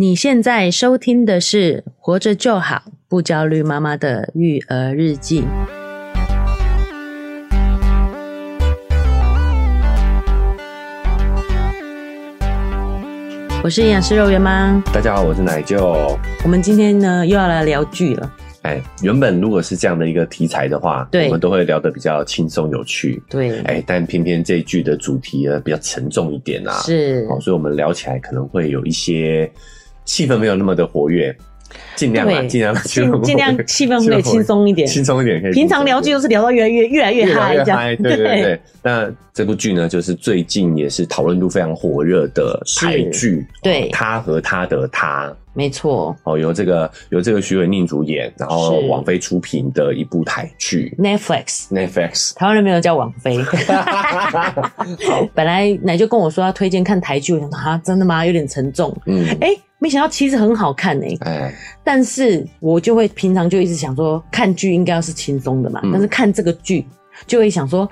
你现在收听的是《活着就好，不焦虑妈妈的育儿日记》。我是营养师肉圆妈，大家好，我是奶舅。我们今天呢又要来聊剧了。哎，原本如果是这样的一个题材的话，对，我们都会聊得比较轻松有趣。对，哎，但偏偏这一剧的主题呢比较沉重一点啊，是，哦，所以我们聊起来可能会有一些。气氛没有那么的活跃，尽量吧，尽量尽尽量气氛可以轻松一点，轻松一点可以。平常聊剧都是聊到越来越越来越嗨，这样。对对对。那这部剧呢，就是最近也是讨论度非常火热的台剧，对，他和他的他。没错，哦，由这个由这个徐伟宁主演，然后王菲出品的一部台剧，Netflix，Netflix，台湾人没有叫王菲。本来奶就跟我说要推荐看台剧，我想说啊，真的吗？有点沉重。嗯，哎、欸，没想到其实很好看哎、欸。哎，但是我就会平常就一直想说，看剧应该要是轻松的嘛，嗯、但是看这个剧就会想说。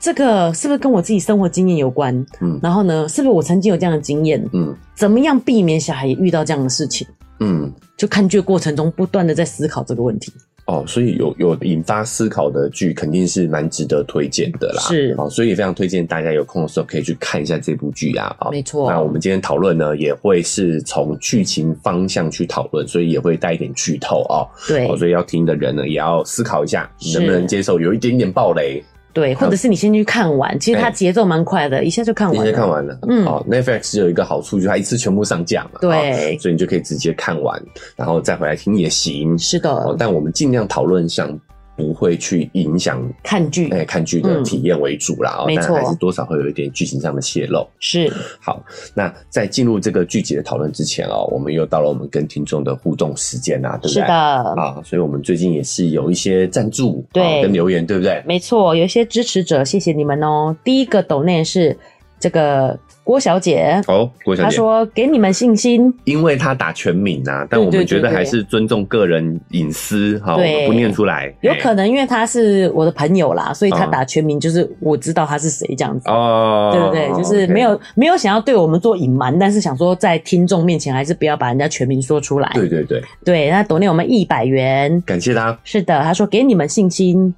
这个是不是跟我自己生活经验有关？嗯，然后呢，是不是我曾经有这样的经验？嗯，怎么样避免小孩也遇到这样的事情？嗯，就看剧过程中不断的在思考这个问题。哦，所以有有引发思考的剧肯定是蛮值得推荐的啦。是，哦，所以也非常推荐大家有空的时候可以去看一下这部剧啊。没错。那我们今天讨论呢，也会是从剧情方向去讨论，所以也会带一点剧透哦。对。哦，所以要听的人呢，也要思考一下能不能接受有一点点暴雷。对，或者是你先去看完，其实它节奏蛮快的，欸，一下就看完了。直接看完了。嗯，哦，Netflix 有一个好处，就是它一次全部上架嘛。对，所以你就可以直接看完，然后再回来听也行。是的。哦，但我们尽量讨论像。不会去影响看剧，哎，看剧的体验为主啦，嗯、但还是多少会有一点剧情上的泄露。是，好，那在进入这个剧集的讨论之前哦，我们又到了我们跟听众的互动时间啊，对不对？是的，啊，所以我们最近也是有一些赞助，对，跟留言，对不对？没错，有一些支持者，谢谢你们哦。第一个抖内是这个。郭小姐，哦，郭小姐，她说给你们信心，因为她打全名啊，但我们觉得还是尊重个人隐私，哈，不念出来。有可能因为她是我的朋友啦，所以她打全名，就是我知道她是谁这样子，哦，对不对？就是没有没有想要对我们做隐瞒，但是想说在听众面前还是不要把人家全名说出来。对对对，对，那抖念我们一百元，感谢他。是的，他说给你们信心，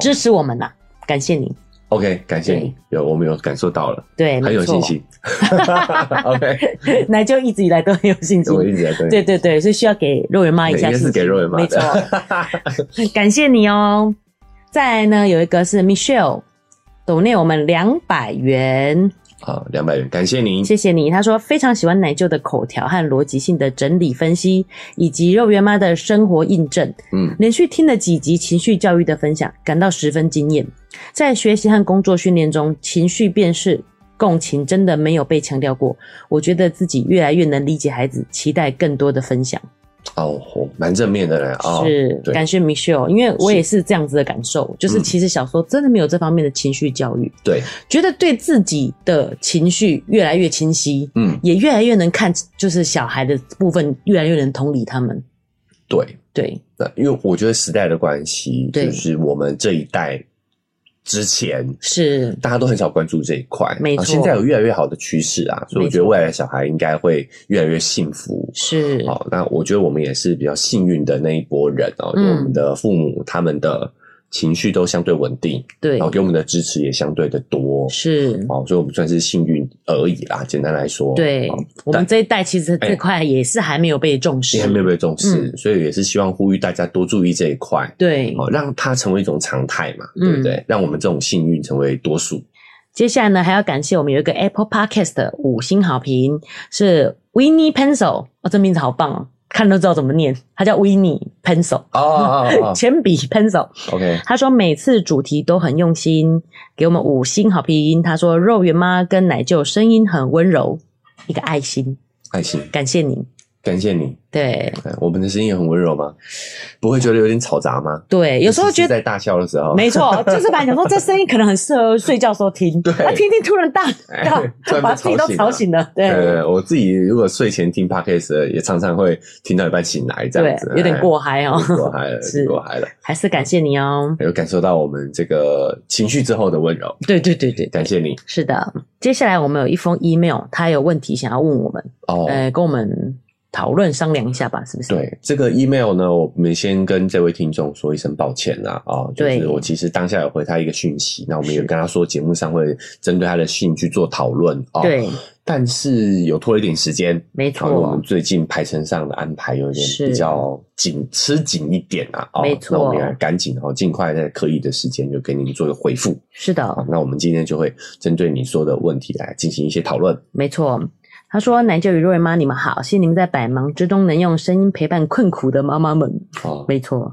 支持我们呐，感谢你。OK，感谢你，有我们有感受到了，对，很有信心。OK，那就一直以来都很有信心，我一直在对，对对对，所以需要给肉圆妈一下信心，是给肉圆妈，没错，感谢你哦。再来呢，有一个是 Michelle，抖内我们两百元。好，两百元，感谢您，谢谢你。他说非常喜欢奶舅的口条和逻辑性的整理分析，以及肉圆妈的生活印证。嗯，连续听了几集情绪教育的分享，感到十分惊艳。在学习和工作训练中，情绪辨识、共情真的没有被强调过。我觉得自己越来越能理解孩子，期待更多的分享。哦，蛮正面的嘞啊，是感谢 Michelle，因为我也是这样子的感受，是。就是其实小时候真的没有这方面的情绪教育，对，觉得对自己的情绪越来越清晰，嗯，也越来越能看，就是小孩的部分越来越能同理他们，对。对，那因为我觉得时代的关系，就是我们这一代。之前是大家都很少关注这一块，没错。现在有越来越好的趋势啊，所以我觉得未来的小孩应该会越来越幸福。是，好，那我觉得我们也是比较幸运的那一波人哦，嗯，我们的父母他们的。情绪都相对稳定，对，然后给我们的支持也相对的多，是哦，所以我们算是幸运而已啦。简单来说，对，我们这一代其实这块也是还没有被重视，也还没有被重视，所以也是希望呼吁大家多注意这一块，对，哦，让它成为一种常态嘛，对不对？让我们这种幸运成为多数。接下来呢，还要感谢我们有一个 Apple Podcast 的五星好评，是 Winnie Pencil，哦，这名字好棒哦。看都知道怎么念，它叫 Winnie Pencil 哦，铅笔 Pencil。OK，他说每次主题都很用心，给我们五星好评。他说肉圆妈跟奶舅声音很温柔，一个爱心，爱心，感谢你。感谢你。对，我们的声音也很温柔吗？不会觉得有点嘈杂吗？对，有时候觉得在大笑的时候，没错，就是本来想说这声音可能很适合睡觉时候听，对，听听突然大，把自己都吵醒了。对，我自己如果睡前听 Podcast 也常常会听到一半醒来，这样子有点过嗨哦，过嗨了，是过嗨了。还是感谢你哦，有感受到我们这个情绪之后的温柔。对对对对，感谢你。是的，接下来我们有一封 email，他有问题想要问我们，哦，呃，跟我们。讨论商量一下吧，是不是？对这个 email 呢，我们先跟这位听众说一声抱歉啦。啊、哦，就是我其实当下有回他一个讯息，那我们也跟他说节目上会针对他的信去做讨论啊。对、哦，但是有拖一点时间，没错，我们最近排程上的安排有点比较紧，吃紧一点啊。哦、没错，那我们要赶紧哦，尽快在可以的时间就给您做一个回复。是的、哦，那我们今天就会针对你说的问题来进行一些讨论。没错。他说：“奶舅与瑞妈，你们好，谢谢你们在百忙之中能用声音陪伴困苦的妈妈们。哦，没错，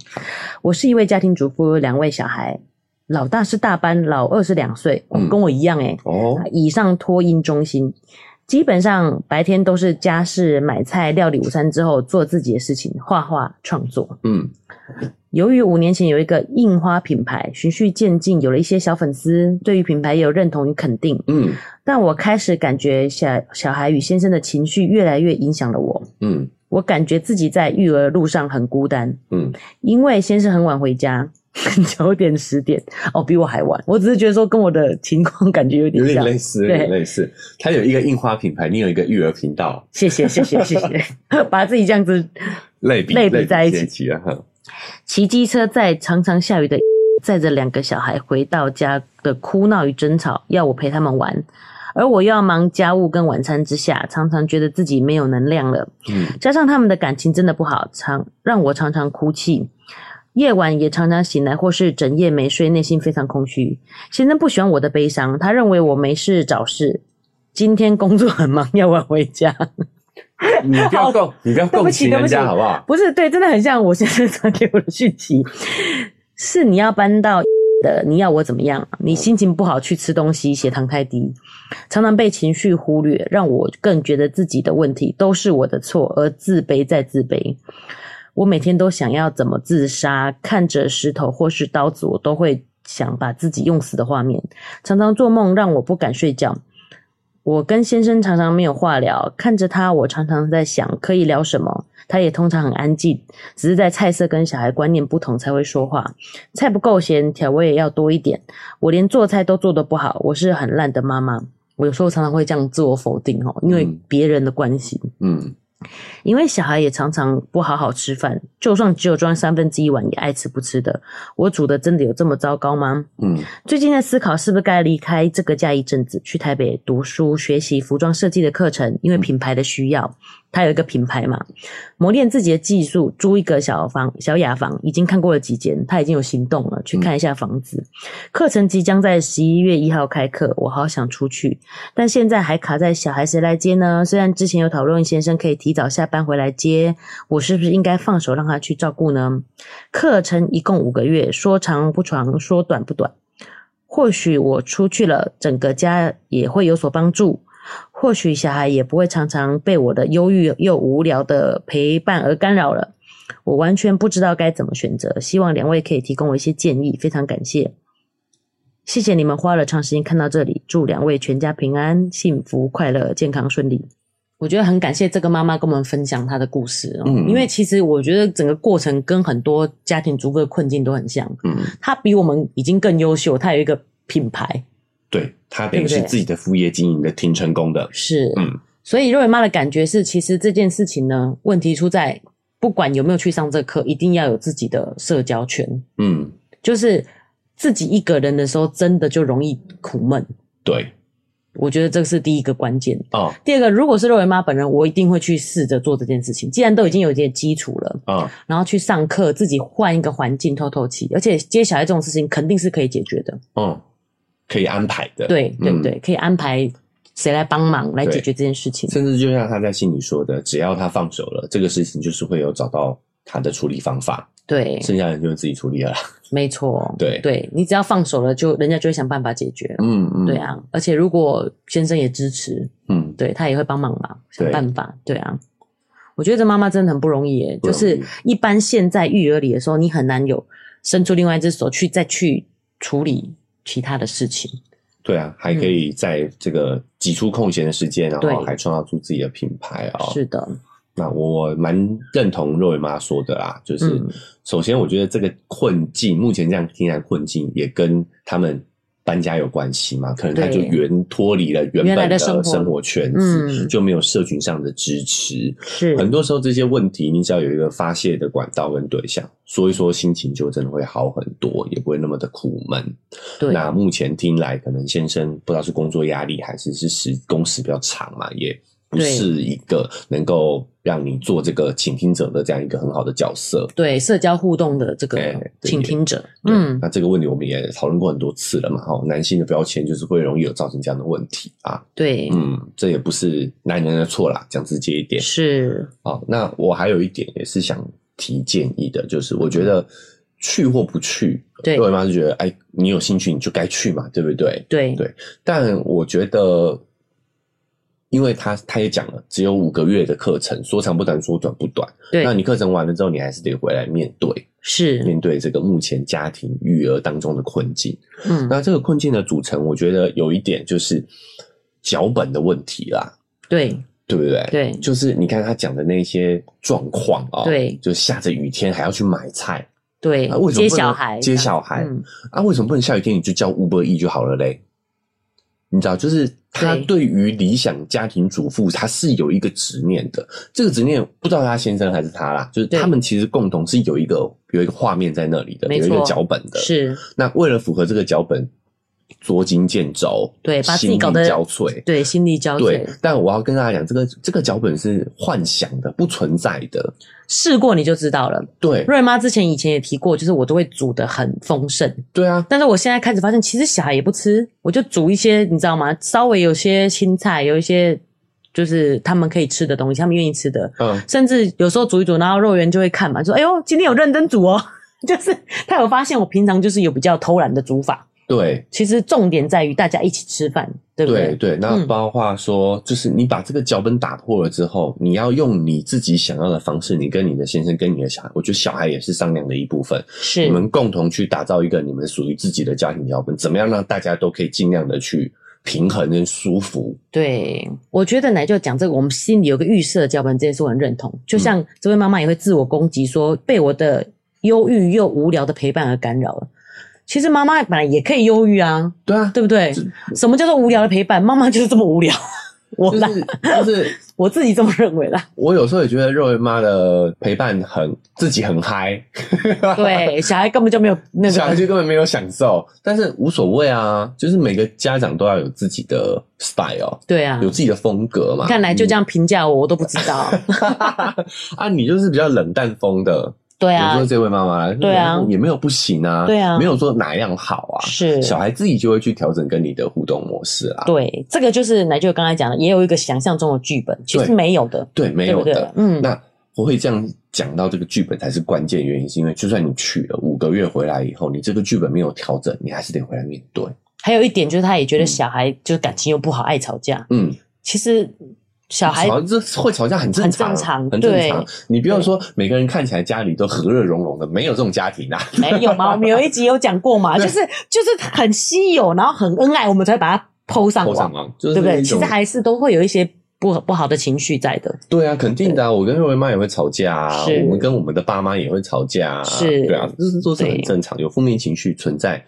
我是一位家庭主妇，有两位小孩，老大是大班，老二是两岁，嗯、跟我一样诶哦，以上托婴中心，基本上白天都是家事、买菜、料理午餐之后，做自己的事情，画画、创作。嗯。”由于五年前有一个印花品牌，循序渐进，有了一些小粉丝，对于品牌也有认同与肯定。嗯，但我开始感觉小小孩与先生的情绪越来越影响了我。嗯，我感觉自己在育儿路上很孤单。嗯，因为先生很晚回家，九点十点，哦，比我还晚。我只是觉得说跟我的情况感觉有点像，有点类似，有点类似。他有一个印花品牌，你有一个育儿频道。谢谢，谢谢，谢谢，把自己这样子类比类比在一起啊。骑机车在常常下雨的，载着两个小孩回到家的哭闹与争吵，要我陪他们玩，而我又要忙家务跟晚餐之下，常常觉得自己没有能量了。嗯，加上他们的感情真的不好，常让我常常哭泣，夜晚也常常醒来或是整夜没睡，内心非常空虚。先生不喜欢我的悲伤，他认为我没事找事，今天工作很忙，要晚回家。你不要共，你不要共情人家好不好？不是，对，真的很像我先生传给我的讯息，是你要搬到的，你要我怎么样？你心情不好去吃东西，血糖太低，常常被情绪忽略，让我更觉得自己的问题都是我的错，而自卑再自卑。我每天都想要怎么自杀，看着石头或是刀子，我都会想把自己用死的画面，常常做梦让我不敢睡觉。我跟先生常常没有话聊，看着他，我常常在想可以聊什么。他也通常很安静，只是在菜色跟小孩观念不同才会说话。菜不够咸，调味也要多一点。我连做菜都做得不好，我是很烂的妈妈。我有时候常常会这样自我否定哦，因为别人的关系。嗯。嗯因为小孩也常常不好好吃饭，就算只有装三分之一碗，也爱吃不吃的。我煮的真的有这么糟糕吗？嗯，最近在思考是不是该离开这个家一阵子，去台北读书学习服装设计的课程，因为品牌的需要。他有一个品牌嘛，磨练自己的技术，租一个小房小雅房，已经看过了几间，他已经有行动了，去看一下房子。课程即将在十一月一号开课，我好想出去，但现在还卡在小孩谁来接呢？虽然之前有讨论先生可以提早下班回来接，我是不是应该放手让他去照顾呢？课程一共五个月，说长不长，说短不短。或许我出去了，整个家也会有所帮助。或许小孩也不会常常被我的忧郁又无聊的陪伴而干扰了。我完全不知道该怎么选择，希望两位可以提供我一些建议，非常感谢。谢谢你们花了长时间看到这里，祝两位全家平安、幸福、快乐、健康、顺利。我觉得很感谢这个妈妈跟我们分享她的故事，嗯，因为其实我觉得整个过程跟很多家庭主妇的困境都很像，嗯，她比我们已经更优秀，她有一个品牌。对，他等于是自己的副业经营的挺成功的，是，嗯，所以肉圆妈的感觉是，其实这件事情呢，问题出在不管有没有去上这课，一定要有自己的社交圈，嗯，就是自己一个人的时候，真的就容易苦闷，对，我觉得这是第一个关键。哦。第二个，如果是肉圆妈本人，我一定会去试着做这件事情，既然都已经有一点基础了，啊、哦，然后去上课，自己换一个环境透透气，而且接下来这种事情肯定是可以解决的，嗯。可以安排的，对对对，可以安排谁来帮忙来解决这件事情。甚至就像他在信里说的，只要他放手了，这个事情就是会有找到他的处理方法。对，剩下人就自己处理了。没错，对对，你只要放手了，就人家就会想办法解决。嗯嗯，对啊，而且如果先生也支持，嗯，对他也会帮忙嘛，想办法。对啊，我觉得这妈妈真的很不容易耶，就是一般现在育儿里的时候，你很难有伸出另外一只手去再去处理其他的事情。对啊，还可以在这个挤出空闲的时间，然后还创造出自己的品牌啊、哦。是的，那我蛮认同肉圆妈说的啦，就是首先我觉得这个困境，目前这样听起来困境也跟他们。搬家有关系嘛？可能他就原脱离了原本的生活圈子，就没有社群上的支持。是很多时候这些问题，你只要有一个发泄的管道跟对象，说一说心情就真的会好很多，也不会那么的苦闷。对，那目前听来，可能先生不知道是工作压力还是是时工时比较长嘛，也。不是一个能够让你做这个倾听者的这样一个很好的角色，对社交互动的这个倾听者。嗯，那这个问题我们也讨论过很多次了嘛。哈，男性的标签就是会容易有造成这样的问题啊。对，嗯，这也不是男人的错啦，讲直接一点是。好，那我还有一点也是想提建议的，就是我觉得去或不去，对，肉圆妈就觉得，哎，你有兴趣你就该去嘛，对不对？对对，但我觉得。因为他他也讲了，只有五个月的课程，说长不短，说短不短。对，那你课程完了之后，你还是得回来面对，是面对这个目前家庭育儿当中的困境。嗯，那这个困境的组成，我觉得有一点就是脚本的问题啦。对，对不对？对，就是你看他讲的那些状况啊，对，就下着雨天还要去买菜，对，啊、为什么不能接小孩？接小孩、嗯、啊？为什么不能下雨天你就叫 Uber Eats 就好了嘞？你知道，就是他对于理想家庭主妇，他是有一个执念的。这个执念不知道他先生还是他啦，就是他们其实共同是有一个有一个画面在那里的，有一个脚本的。是。那为了符合这个脚本。捉襟见肘，对，把自己搞得心力交瘁，对，心力交瘁。对，但我要跟大家讲，这个这个脚本是幻想的，不存在的。试过你就知道了。对，瑞妈之前以前也提过，就是我都会煮得很丰盛。对啊，但是我现在开始发现，其实小孩也不吃，我就煮一些，你知道吗？稍微有些青菜，有一些就是他们可以吃的东西，他们愿意吃的。嗯，甚至有时候煮一煮，然后肉圆就会看嘛，说：“哎呦，今天有认真煮哦。” 就是他有发现我平常就是有比较偷懒的煮法。对，其实重点在于大家一起吃饭，对不对？对对，那包括说，嗯、就是你把这个脚本打破了之后，你要用你自己想要的方式，你跟你的先生，跟你的小孩，我觉得小孩也是商量的一部分，是你们共同去打造一个你们属于自己的家庭脚本，怎么样让大家都可以尽量的去平衡跟舒服？对，我觉得奶就讲这个，我们心里有个预设的脚本，这件事我很认同。就像这位妈妈也会自我攻击说，说被我的忧郁又无聊的陪伴而干扰了。其实妈妈本来也可以忧郁啊，对啊，对不对？什么叫做无聊的陪伴？妈妈就是这么无聊，我 就是就是 我自己这么认为啦。我有时候也觉得肉圆妈的陪伴很自己很嗨，对，小孩根本就没有那个，小孩就根本没有享受，但是无所谓啊，就是每个家长都要有自己的 style，对啊，有自己的风格嘛。看来就这样评价我，我都不知道。啊，你就是比较冷淡风的。对啊，比如说这位妈妈，对啊，也没有不行啊，对啊，没有说哪样好啊，是小孩自己就会去调整跟你的互动模式啊。对，这个就是奶就刚才讲的，也有一个想象中的剧本，其实没有的，对，没有的，嗯。那我会这样讲到这个剧本才是关键原因，是因为就算你去了五个月回来以后，你这个剧本没有调整，你还是得回来面对。还有一点就是，他也觉得小孩就是感情又不好，爱吵架，嗯，其实。小孩这会吵架很正常，很正常，很正常。你不要说每个人看起来家里都和乐融融的，没有这种家庭啊。没有吗？我们有一集有讲过嘛，就是就是很稀有，然后很恩爱，我们才把它 po 上网，对不对？其实还是都会有一些不不好的情绪在的。对啊，肯定的。啊我跟瑞文妈也会吵架，我们跟我们的爸妈也会吵架，是，对啊，这是都是很正常，有负面情绪存在。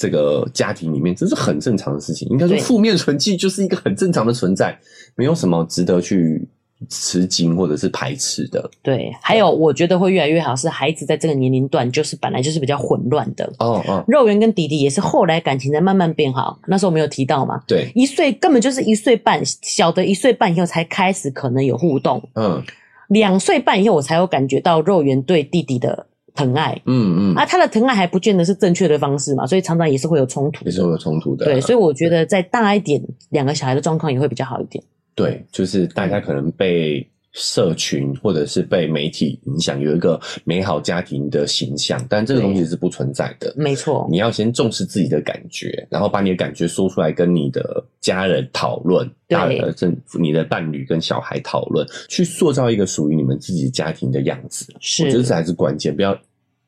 这个家庭里面，这是很正常的事情。应该说，负面存在就是一个很正常的存在，没有什么值得去吃惊或者是排斥的。对，还有我觉得会越来越好，是孩子在这个年龄段，就是本来就是比较混乱的。哦哦，肉圆跟弟弟也是后来感情在慢慢变好。那时候我没有提到嘛？对，一岁根本就是一岁半，小的一岁半以后才开始可能有互动。嗯，两岁半以后我才有感觉到肉圆对弟弟的。疼爱，嗯嗯，啊，他的疼爱还不见得是正确的方式嘛，所以常常也是会有冲突，也是会有冲突的。对，所以我觉得再大一点，两个小孩的状况也会比较好一点。对，就是大家可能被社群或者是被媒体影响，有一个美好家庭的形象，但这个东西是不存在的。没错，你要先重视自己的感觉，然后把你的感觉说出来，跟你的家人讨论，大的这你的伴侣跟小孩讨论，去塑造一个属于你们自己家庭的样子。是，我觉得这才是关键，不要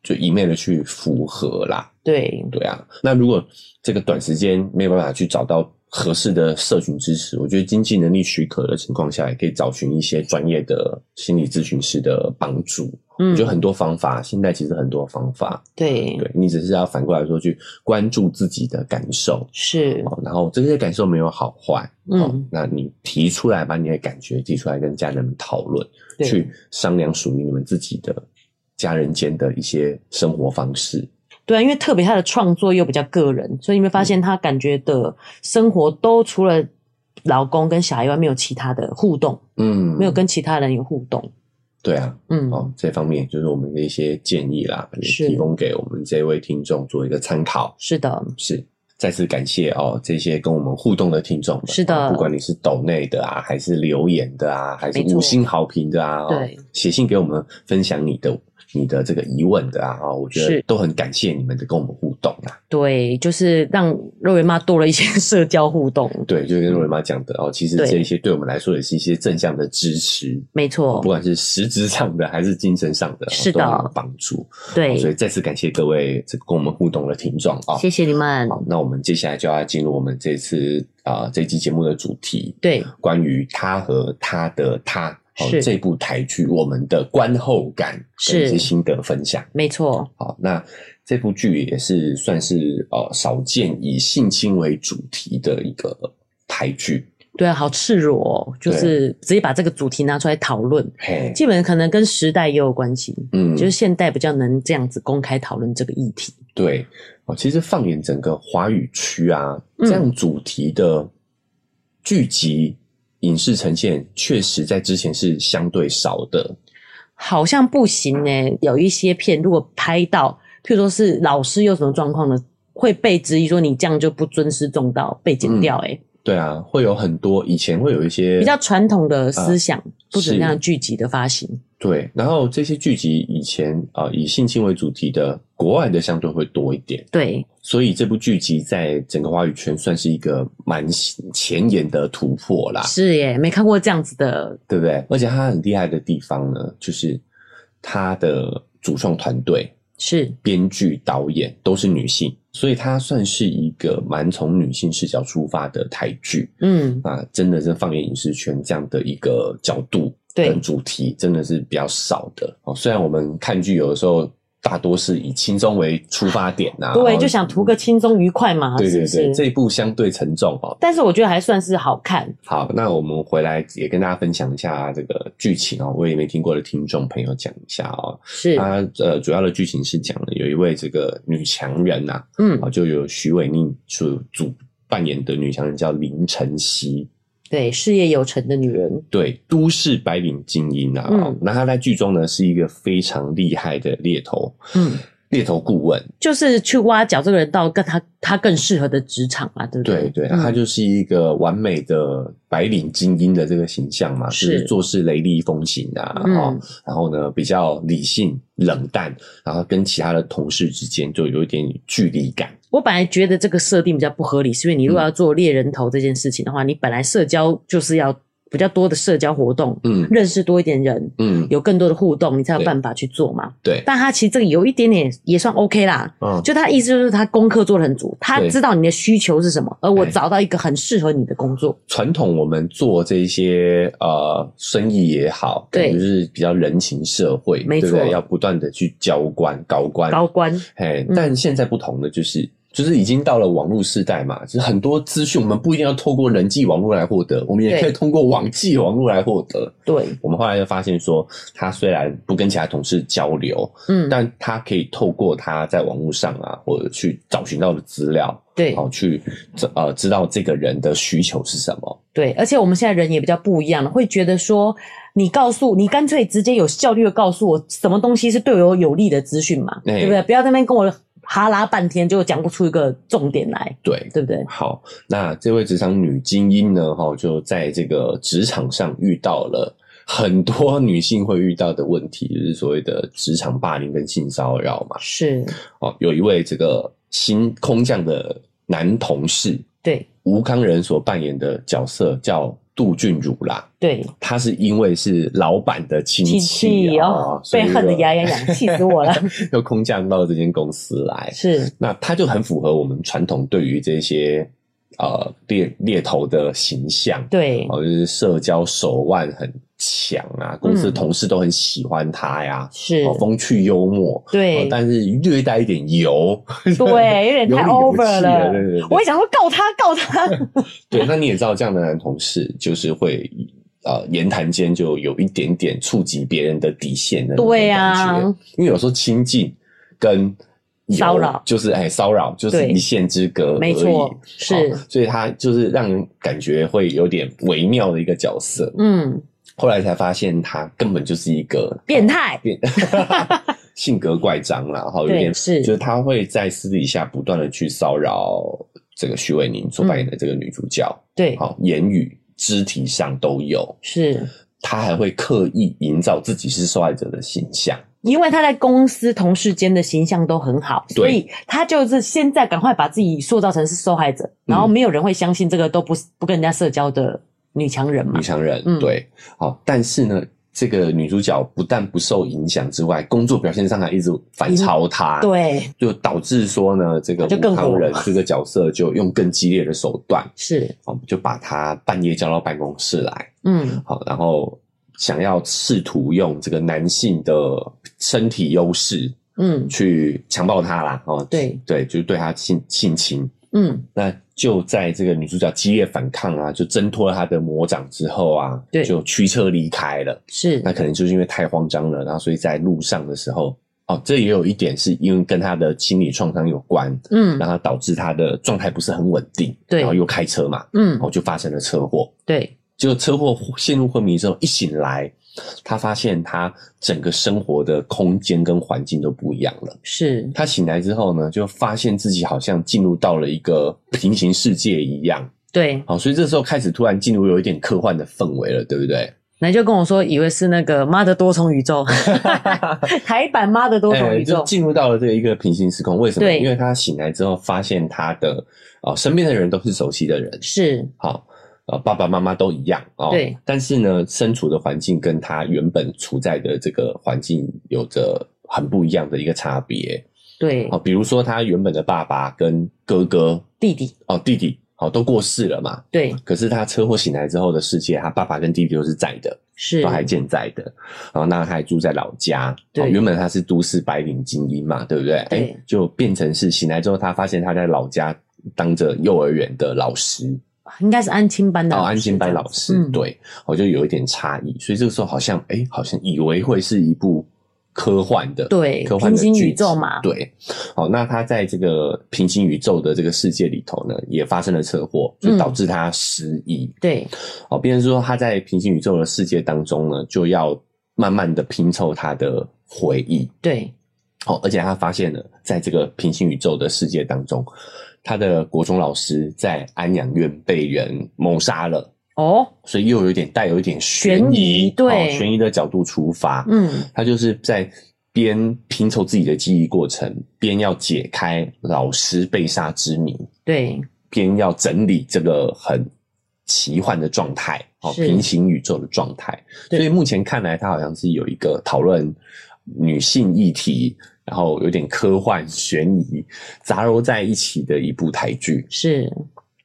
就一昧的去符合啦。对，对啊。那如果这个短时间没有办法去找到。合适的社群支持，我觉得经济能力许可的情况下，也可以找寻一些专业的心理咨询师的帮助。嗯，我觉得很多方法，现在其实很多方法。对，对，你只是要反过来说，去关注自己的感受。是，然后这些感受没有好坏。嗯，那你提出来，把你的感觉提出来，跟家人们讨论，去商量属于你们自己的家人间的一些生活方式。对啊，因为特别他的创作又比较个人，所以你会发现他感觉的生活都除了老公跟小孩以外，没有其他的互动，嗯，没有跟其他人有互动。对啊，嗯，哦，这方面就是我们的一些建议啦，是提供给我们这位听众做一个参考。是的，是再次感谢哦，这些跟我们互动的听众们。是的，不管你是抖内的啊，还是留言的啊，还是五星好评的啊，对，写信给我们分享你的。你的这个疑问的啊，我觉得都很感谢你们的跟我们互动啊。对，就是让肉圆妈多了一些社交互动。对，就跟肉圆妈讲的哦，其实这一些对我们来说也是一些正向的支持。没错，不管是实质上的还是精神上的，是的，帮助。对，所以再次感谢各位这个跟我们互动的听众啊，谢谢你们。好，那我们接下来就要进入我们这次啊这期节目的主题。对，关于他和他的他。是、哦、这部台剧，我们的观后感跟一些心得分享，没错。好，那这部剧也是算是呃少见以性侵为主题的一个台剧。对啊，好赤裸哦，就是直接把这个主题拿出来讨论。嘿，基本上可能跟时代也有关系，嗯，就是现代比较能这样子公开讨论这个议题。对，哦，其实放眼整个华语区啊，这样主题的剧集。嗯影视呈现确实在之前是相对少的，好像不行欸。有一些片如果拍到，譬如说是老师有什么状况呢，会被质疑说你这样就不尊师重道，被剪掉欸。嗯对啊，会有很多以前会有一些比较传统的思想，啊、不准这样剧集的发行。对，然后这些剧集以前啊、呃，以性侵为主题的，国外的相对会多一点。对，所以这部剧集在整个华语圈算是一个蛮前沿的突破啦。是耶，没看过这样子的，对不对？而且它很厉害的地方呢，就是它的主创团队。是编剧、导演都是女性，所以它算是一个蛮从女性视角出发的台剧。嗯啊，真的是放眼影视圈这样的一个角度跟主题，真的是比较少的。哦，虽然我们看剧有的时候。大多是以轻松为出发点呐、啊，对，就想图个轻松愉快嘛。对对对，是是这一部相对沉重哦，但是我觉得还算是好看。好，那我们回来也跟大家分享一下这个剧情哦，我也没听过的听众朋友讲一下哦。是，它呃主要的剧情是讲了有一位这个女强人呐、啊，嗯，啊就有许玮宁所主扮演的女强人叫林晨曦。对，事业有成的女人，对，都市白领精英啊。嗯，那她在剧中呢是一个非常厉害的猎头，嗯，猎头顾问，就是去挖角这个人到跟他他更适合的职场啊，对不对？对对，她就是一个完美的白领精英的这个形象嘛，是，就是做事雷厉风行啊，嗯，然后呢比较理性冷淡，然后跟其他的同事之间就有一点距离感。我本来觉得这个设定比较不合理，是因为你如果要做猎人头这件事情的话，嗯、你本来社交就是要比较多的社交活动，嗯，认识多一点人，嗯，有更多的互动，你才有办法去做嘛。对，但他其实这个有一点点也算 OK 啦，嗯，就他意思就是他功课做得很足，他知道你的需求是什么，而我找到一个很适合你的工作。传统我们做这些呃生意也好，对，就是比较人情社会，没错，要不断的去交关高官。高官，嘿，但现在不同的就是。就是已经到了网络时代嘛，就是很多资讯我们不一定要透过人际网络来获得，我们也可以通过网际网络来获得。对，我们后来就发现说，他虽然不跟其他同事交流，嗯，但他可以透过他在网络上啊，或者去找寻到的资料，对，好去呃知道这个人的需求是什么。对，而且我们现在人也比较不一样了，会觉得说，你告诉你干脆直接有效率的告诉我什么东西是对我有利的资讯嘛，欸、对不对？不要在那边跟我。哈拉半天就讲不出一个重点来，对对不对？好，那这位职场女精英呢？哈，就在这个职场上遇到了很多女性会遇到的问题，就是所谓的职场霸凌跟性骚扰嘛。是哦，有一位这个新空降的男同事，对吴康仁所扮演的角色叫杜俊儒啦。对，他是因为是老板的亲戚哦，被恨得牙痒痒，气死我了。又空降到这间公司来，是那他就很符合我们传统对于这些。呃，猎猎头的形象，对，哦，就是社交手腕很强啊，公司同事都很喜欢他呀，是，风趣幽默，对，但是略带一点油，对，有点太 over 了，对对对，我也想说告他，告他，对，那你也知道，这样的男同事就是会呃言谈间就有一点点触及别人的底线的，对呀，因为有时候亲近跟。骚扰。就是哎，骚扰就是一线之隔没错，是、哦，所以他就是让人感觉会有点微妙的一个角色。嗯，后来才发现他根本就是一个变态，变性格怪张啦，然后有点是，就是他会在私底下不断的去骚扰这个徐玮宁所扮演的这个女主角，嗯、对，好，言语、肢体上都有，是，他还会刻意营造自己是受害者的形象。因为他在公司同事间的形象都很好，所以他就是现在赶快把自己塑造成是受害者，然后没有人会相信这个都不不跟人家社交的女强人嘛。女强人，嗯、对，好，但是呢，这个女主角不但不受影响之外，工作表现上还一直反超她，对，就导致说呢，这个吴康人这个角色就用更激烈的手段，是，哦，就把她半夜叫到办公室来，嗯，好，然后。想要试图用这个男性的身体优势，嗯，去强暴她啦，哦，对。对，就是对她性性侵，嗯，那就在这个女主角激烈反抗啊，就挣脱了他的魔掌之后啊，对，就驱车离开了。是，那可能就是因为太慌张了，然后所以在路上的时候，哦，这也有一点是因为跟他的心理创伤有关，嗯，然后导致他的状态不是很稳定，对，然后又开车嘛，嗯，然后就发生了车祸，对。就车祸陷入昏迷之后，一醒来，他发现他整个生活的空间跟环境都不一样了。是，他醒来之后呢，就发现自己好像进入到了一个平行世界一样。对，好，所以这时候开始突然进入有一点科幻的氛围了，对不对？那就跟我说，以为是那个妈的多重宇宙，台版妈的多重宇宙，进、欸、入到了这一个平行时空。为什么？对，因为他醒来之后发现他的啊、呃、身边的人都是熟悉的人，是好。呃，爸爸妈妈都一样哦。对。但是呢，身处的环境跟他原本处在的这个环境有着很不一样的一个差别。对。哦，比如说他原本的爸爸跟哥哥、弟弟哦，弟弟哦都过世了嘛。对。可是他车祸醒来之后的世界，他爸爸跟弟弟都是在的，是，都还健在的。然后那他还住在老家。对。哦，原本他是都市白领精英嘛，对不对？对。欸，就变成是醒来之后，他发现他在老家当着幼儿园的老师。应该是安亲班的哦，安亲班老师，嗯、对，我就有一点差异，所以这个时候好像，哎、欸，好像以为会是一部科幻的，对，科幻的平行宇宙嘛，对，好，那他在这个平行宇宙的这个世界里头呢，也发生了车祸，就导致他失忆、嗯，对，好，变成说他在平行宇宙的世界当中呢，就要慢慢的拼凑他的回忆，对，好，而且他发现了，在这个平行宇宙的世界当中。他的国中老师在安养院被人谋杀了。哦，所以又有点带有一点悬疑，对，悬疑的角度出发，嗯，他就是在边拼凑自己的记忆过程，边要解开老师被杀之谜，对，边要整理这个很奇幻的状态，哦，平行宇宙的状态，所以目前看来，他好像是有一个讨论女性议题。然后有点科幻悬疑杂糅在一起的一部台剧。是，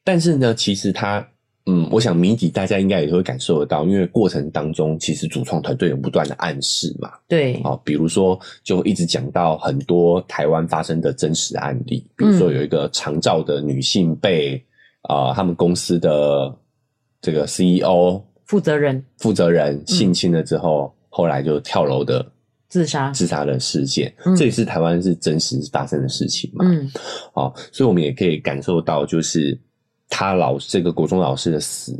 但是呢，其实它，嗯，我想谜底大家应该也会感受得到，因为过程当中其实主创团队有不断的暗示嘛，对，哦，比如说就一直讲到很多台湾发生的真实案例，比如说有一个长照的女性被啊、嗯呃，他们公司的这个 CEO 负责人。负责人性侵了之后，嗯、后来就跳楼的。自杀自杀的事件，嗯，这也是台湾是真实发生的事情嘛？嗯，好，所以我们也可以感受到，就是他老这个国中老师的死，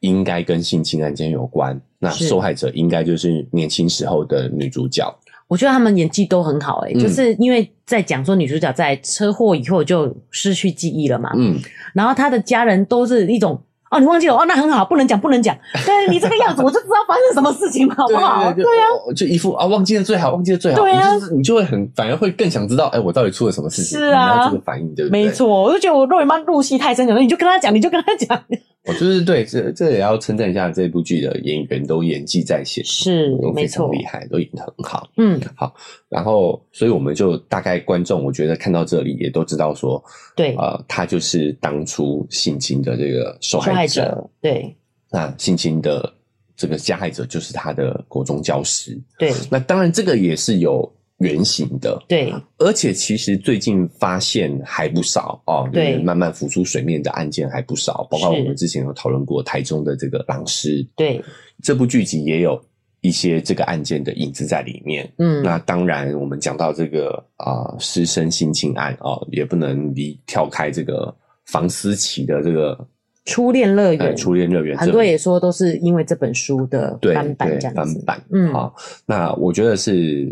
应该跟性侵案件有关。那受害者应该就是年轻时候的女主角。我觉得他们演技都很好，欸，诶、嗯、就是因为在讲说女主角在车祸以后就失去记忆了嘛，嗯，然后她的家人都是一种。哦，你忘记了哦，那很好，不能讲，不能讲。对，你这个样子，我就知道发生什么事情好不好？对啊，就一副啊，忘记了最好，忘记了最好。对啊，你就会很，反而会更想知道，哎，我到底出了什么事情？是啊，这个反应对不对？没错，我就觉得我若云妈入戏太深，了，你就跟他讲，你就跟他讲。我就是对，这这也要称赞一下这部剧的演员，都演技在线，是都非常厉害，都演得很好。嗯，好，然后所以我们就大概观众，我觉得看到这里也都知道说，对，呃，他就是当初性侵的这个受害者，对，那性侵的这个加害者就是他的国中教师，对，那当然这个也是有。原型的，对，而且其实最近发现还不少哦，对，慢慢浮出水面的案件还不少，包括我们之前有讨论过台中的这个狼师，对，这部剧集也有一些这个案件的影子在里面。嗯，那当然，我们讲到这个啊师生性侵案哦，也不能离跳开这个房思琪的这个初恋乐园，初恋乐园，很多也说都是因为这本书的翻版这样子，翻版。嗯，好，那我觉得是。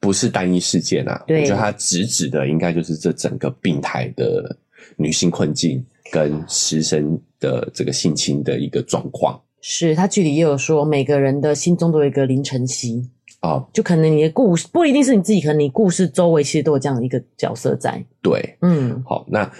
不是单一事件啊，对我觉得它直指的应该就是这整个病态的女性困境跟师生的这个性侵的一个状况。是他剧里也有说，每个人的心中都有一个林晨曦啊，就可能你的故事不一定是你自己，可能你故事周围其实都有这样的一个角色在。对，嗯，好，那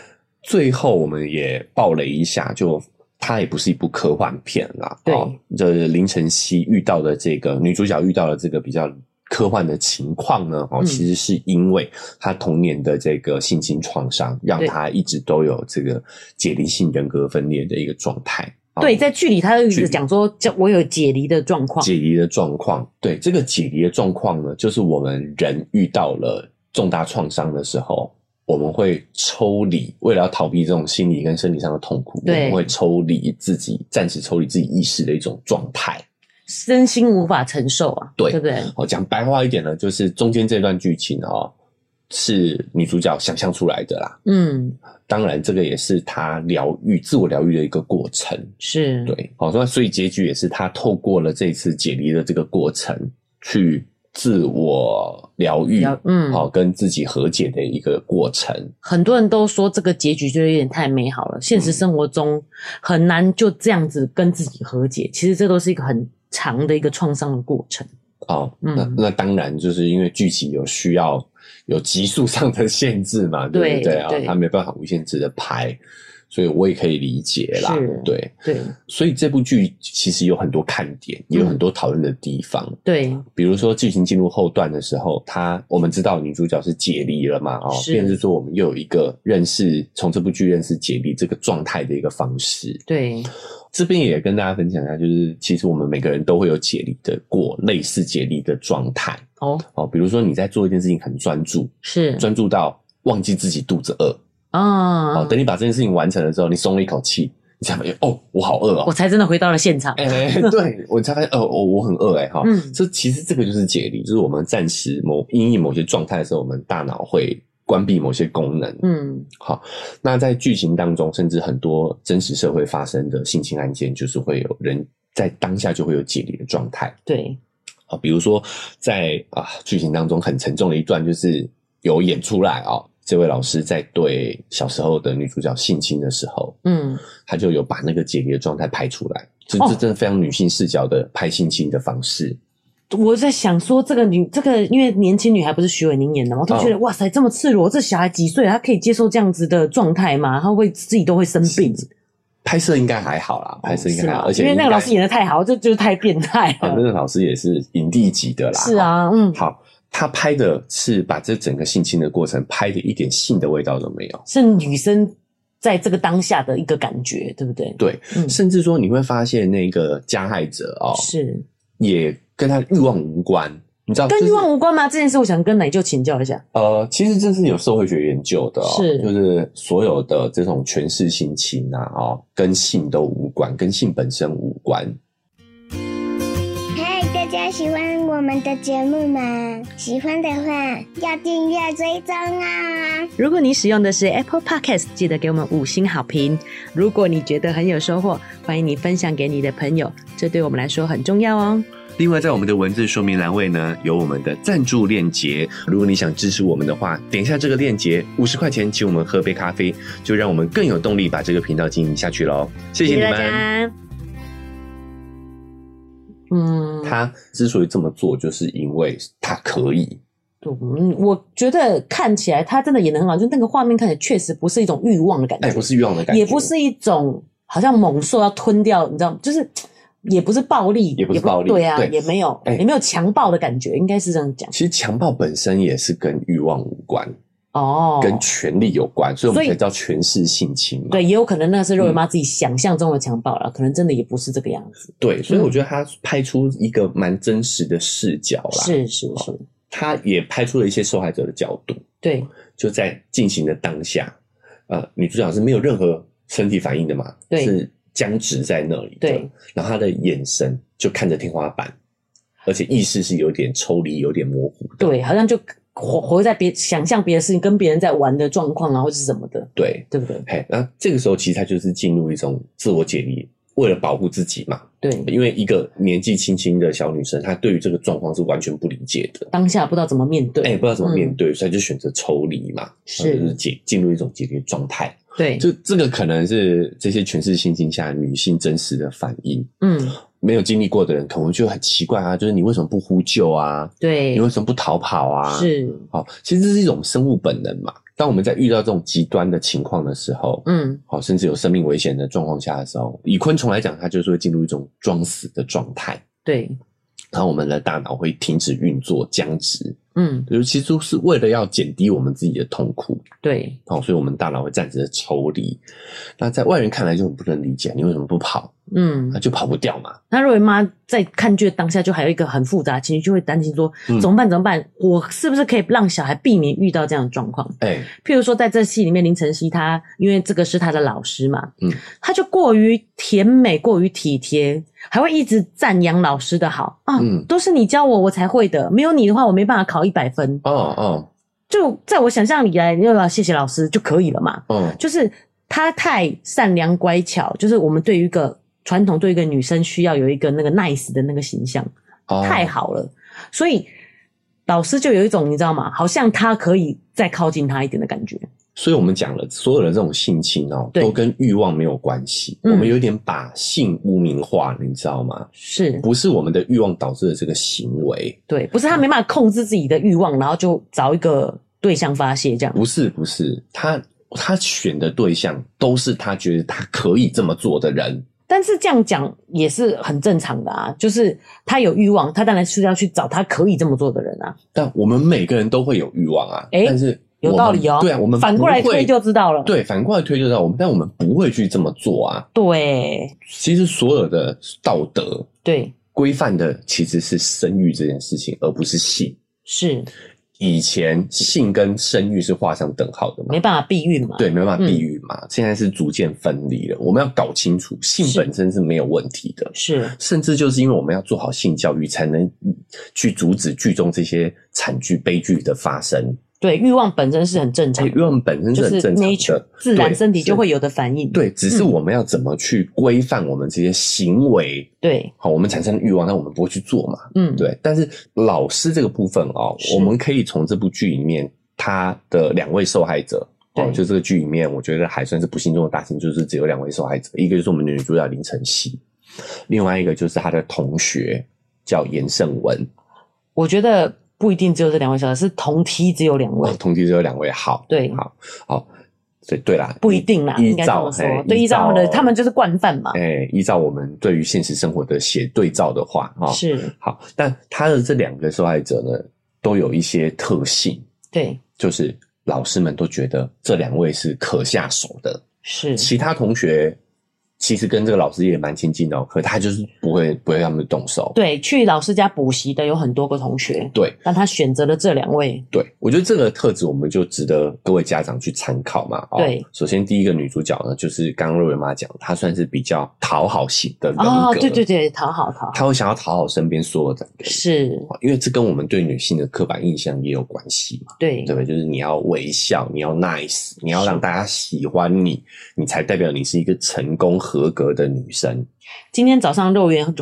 最后我们也爆雷一下，就它也不是一部科幻片啦，对，就是林晨曦遇到的这个女主角遇到的这个比较。科幻的情况呢？哦，其实是因为他童年的这个性侵创伤，让他一直都有这个解离性人格分裂的一个状态。对，在剧里他就一直讲说，叫我有解离的状况。解离的状况，对，这个解离的状况呢，就是我们人遇到了重大创伤的时候，我们会抽离，为了要逃避这种心理跟身体上的痛苦，我们会抽离自己，暂时抽离自己意识的一种状态。身心无法承受啊，对，对不对？哦，讲白话一点呢，就是中间这段剧情哦，是女主角想象出来的啦。嗯，当然这个也是她疗愈、自我疗愈的一个过程。是，对，好，所以结局也是她透过了这次解离的这个过程，去自我疗愈，嗯，好，跟自己和解的一个过程。很多人都说这个结局就有点太美好了，现实生活中很难就这样子跟自己和解。其实这都是一个很。长的一个创伤的过程哦，那那当然就是因为剧情有需要有集数上的限制嘛，对不对啊？他没办法无限制的拍，所以我也可以理解啦。对对，所以这部剧其实有很多看点，也有很多讨论的地方。对，比如说剧情进入后段的时候，他我们知道女主角是解离了嘛？哦，便是说我们又有一个认识从这部剧认识解离这个状态的一个方式。对。这边也跟大家分享一下，就是其实我们每个人都会有解离的过类似解离的状态。哦。哦，比如说你在做一件事情很专注，是。专注到忘记自己肚子饿。啊，哦，等你把这件事情完成了之后，你松了一口气，你才发现哦，我好饿哦，我才真的回到了现场，哎，对我才发现哦，我我很饿哎哈，嗯，这其实这个就是解离，就是我们暂时某因应某些状态的时候，我们大脑会。关闭某些功能，嗯，好，那在剧情当中，甚至很多真实社会发生的性侵案件，就是会有人在当下就会有解离的状态，对，啊，比如说在啊剧情当中很沉重的一段，就是有演出来啊，这位老师在对小时候的女主角性侵的时候，嗯，他就有把那个解离的状态拍出来，这这真的非常女性视角的拍性侵的方式。我在想说，这个女，这个因为年轻女孩不是徐伟宁演的嘛，我都觉得、哦、哇塞，这么赤裸，这小孩几岁，她可以接受这样子的状态吗？她会自己都会生病？拍摄应该还好啦，拍摄应该还好，而且因为那个老师演的太好，这就是太变态了。那个老师也是影帝级的啦。是啊，嗯，好，他拍的是把这整个性侵的过程拍的一点性的味道都没有，是女生在这个当下的一个感觉，对不对？对，嗯、甚至说你会发现那个加害者哦，是也。跟他欲望无关，你知道？跟欲望无关吗？这件事我想跟奶舅请教一下。呃，其实这是有社会学研究的，是就是所有的这种权势性侵啊，哦，跟性都无关，跟性本身无关。嗨，大家喜欢我们的节目吗？喜欢的话要订阅追踪啊！如果你使用的是 Apple Podcast，记得给我们五星好评。如果你觉得很有收获，欢迎你分享给你的朋友，这对我们来说很重要哦。另外，在我们的文字说明栏位呢，有我们的赞助链接。如果你想支持我们的话，点一下这个链接，五十块钱请我们喝杯咖啡，就让我们更有动力把这个频道经营下去喽。谢谢你们。嗯，他之所以这么做，就是因为他可以。嗯，我觉得看起来他真的演的很好，就那个画面看起来确实不是一种欲望的感觉，哎，不是欲望的感觉，也不是一种好像猛兽要吞掉，你知道吗？就是。也不是暴力，也不是暴力，对啊，对也没有，欸、也没有强暴的感觉，应该是这样讲。其实强暴本身也是跟欲望无关哦，跟权力有关，所以我们才叫权势性侵嘛。对，也有可能那是肉圆妈自己想象中的强暴了，嗯、可能真的也不是这个样子。对，所以我觉得他拍出一个蛮真实的视角啦，是是是，他也拍出了一些受害者的角度。对，就在进行的当下，呃，女主角是没有任何身体反应的嘛？对。是僵直在那里，对，然后他的眼神就看着天花板，而且意识是有点抽离、有点模糊的，对，好像就活活在别想象别的事情，跟别人在玩的状况啊，或者是什么的，对，对不对？嘿，那这个时候其实他就是进入一种自我解离，为了保护自己嘛，对，因为一个年纪轻轻的小女生，她对于这个状况是完全不理解的，当下不知道怎么面对，哎，不知道怎么面对，嗯、所以就选择抽离嘛，是。就是解进入一种解离状态。对，就这个可能是这些权势性侵下女性真实的反应。嗯，没有经历过的人可能就很奇怪啊，就是你为什么不呼救啊？对，你为什么不逃跑啊？是，好，其实这是一种生物本能嘛。当我们在遇到这种极端的情况的时候，嗯，好，甚至有生命危险的状况下的时候，以昆虫来讲，它就是会进入一种装死的状态。对，然后我们的大脑会停止运作，僵直。嗯，尤其是是为了要减低我们自己的痛苦，对，好，所以我们大脑会暂时的抽离。那在外人看来就很不能理解，你为什么不跑？嗯，那就跑不掉嘛。那肉圆妈在看剧的当下，就还有一个很复杂情绪，就会担心说，怎么办？怎么办？我是不是可以让小孩避免遇到这样的状况？哎，譬如说在这戏里面，林晨曦他因为这个是他的老师嘛，嗯，他就过于甜美，过于体贴，还会一直赞扬老师的好啊，嗯，都是你教我，我才会的，没有你的话，我没办法考一百分。哦哦，就在我想象里来，又要谢谢老师就可以了嘛。嗯，就是他太善良乖巧，就是我们对于一个。传统对一个女生需要有一个那个 nice 的那个形象，哦、太好了，所以老师就有一种你知道吗？好像他可以再靠近他一点的感觉。所以我们讲了所有的这种性侵哦，都跟欲望没有关系。嗯、我们有点把性污名化，你知道吗？是不是我们的欲望导致的这个行为？对，不是他没办法控制自己的欲望，然后就找一个对象发泄这样。不是，不是，他他选的对象都是他觉得他可以这么做的人。但是这样讲也是很正常的啊，就是他有欲望，他当然是要去找他可以这么做的人啊。但我们每个人都会有欲望啊，诶但是有道理哦。对啊，我们反过来推就知道了。对，反过来推就知道我们，但我们不会去这么做啊。对，其实所有的道德对规范的其实是生育这件事情，而不是性。是。以前性跟生育是画上等号的嘛？没办法避孕嘛？对，没办法避孕嘛？嗯、现在是逐渐分离了。我们要搞清楚，性本身是没有问题的。是，甚至就是因为我们要做好性教育，才能去阻止剧中这些惨剧、悲剧的发生。对，欲望本身是很正常的，欲望本身是很正常的，就是自然身体就会有的反应。对，只是我们要怎么去规范我们这些行为？对，好，我们产生的欲望，但我们不会去做嘛？嗯，对。但是老师这个部分哦，我们可以从这部剧里面他的两位受害者，对哦，就这个剧里面，我觉得还算是不幸中的大幸，就是只有两位受害者，一个就是我们的女主角林晨曦，另外一个就是他的同学叫严胜文。我觉得。不一定只有这两位小孩，是同梯只有两位，哦，同梯只有两位，好，对，好，好，对，对啦，不一定啦，依照，对，依照他们的，他们就是惯犯嘛，哎，依照我们对于现实生活的写对照的话，哈，是，好，但他的这两个受害者呢，都有一些特性，对，就是老师们都觉得这两位是可下手的，是，其他同学。其实跟这个老师也蛮亲近的哦，可他就是不会不会让他们动手。对，去老师家补习的有很多个同学。对，但他选择了这两位。对，我觉得这个特质我们就值得各位家长去参考嘛。对，首先第一个女主角呢，就是刚刚肉圆妈讲，她算是比较讨好型的人格。哦，对对对，讨好讨好。她会想要讨好身边所有的人。是，因为这跟我们对女性的刻板印象也有关系嘛。对，对不对？就是你要微笑，你要 nice，你要让大家喜欢你，你才代表你是一个成功合格的女。生今天早上肉圆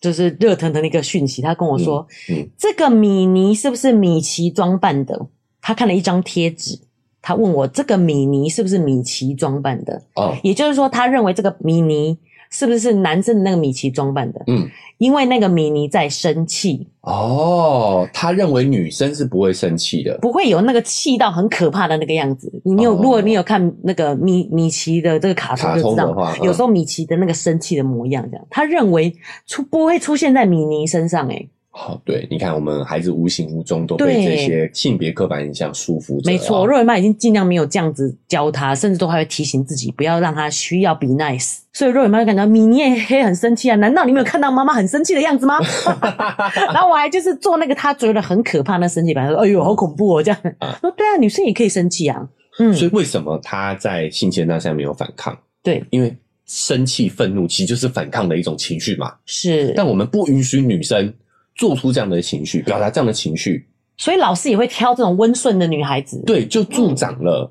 就是热腾腾的一个讯息，他跟我说，嗯嗯、这个米妮是不是米奇装扮的？他看了一张贴纸，他问我这个米妮是不是米奇装扮的？哦，也就是说，他认为这个米妮。是不是是男生的那个米奇装扮的？嗯，因为那个米妮在生气。哦，他认为女生是不会生气的，不会有那个气到很可怕的那个样子。你有，哦、如果你有看那个米米奇的这个卡通，就知道，有时候米奇的那个生气的模样，这样，他认为出不会出现在米妮身上，欸，诶好，对，你看，我们孩子无形无中都被这些性别刻板印象束缚着。没错，若雨妈已经尽量没有这样子教他，甚至都还会提醒自己不要让他需要 be nice。所以若雨妈就感到米妮也很生气啊！难道你没有看到妈妈很生气的样子吗？然后我还就是做那个他觉得很可怕那生气版，说：“哎呦，好恐怖哦！”这样说，对啊，女生也可以生气啊。嗯，所以为什么他在性侵那下没有反抗？对，因为生气、愤怒其实就是反抗的一种情绪嘛。是，但我们不允许女生。做出这样的情绪，表达这样的情绪，所以老师也会挑这种温顺的女孩子。对，就助长了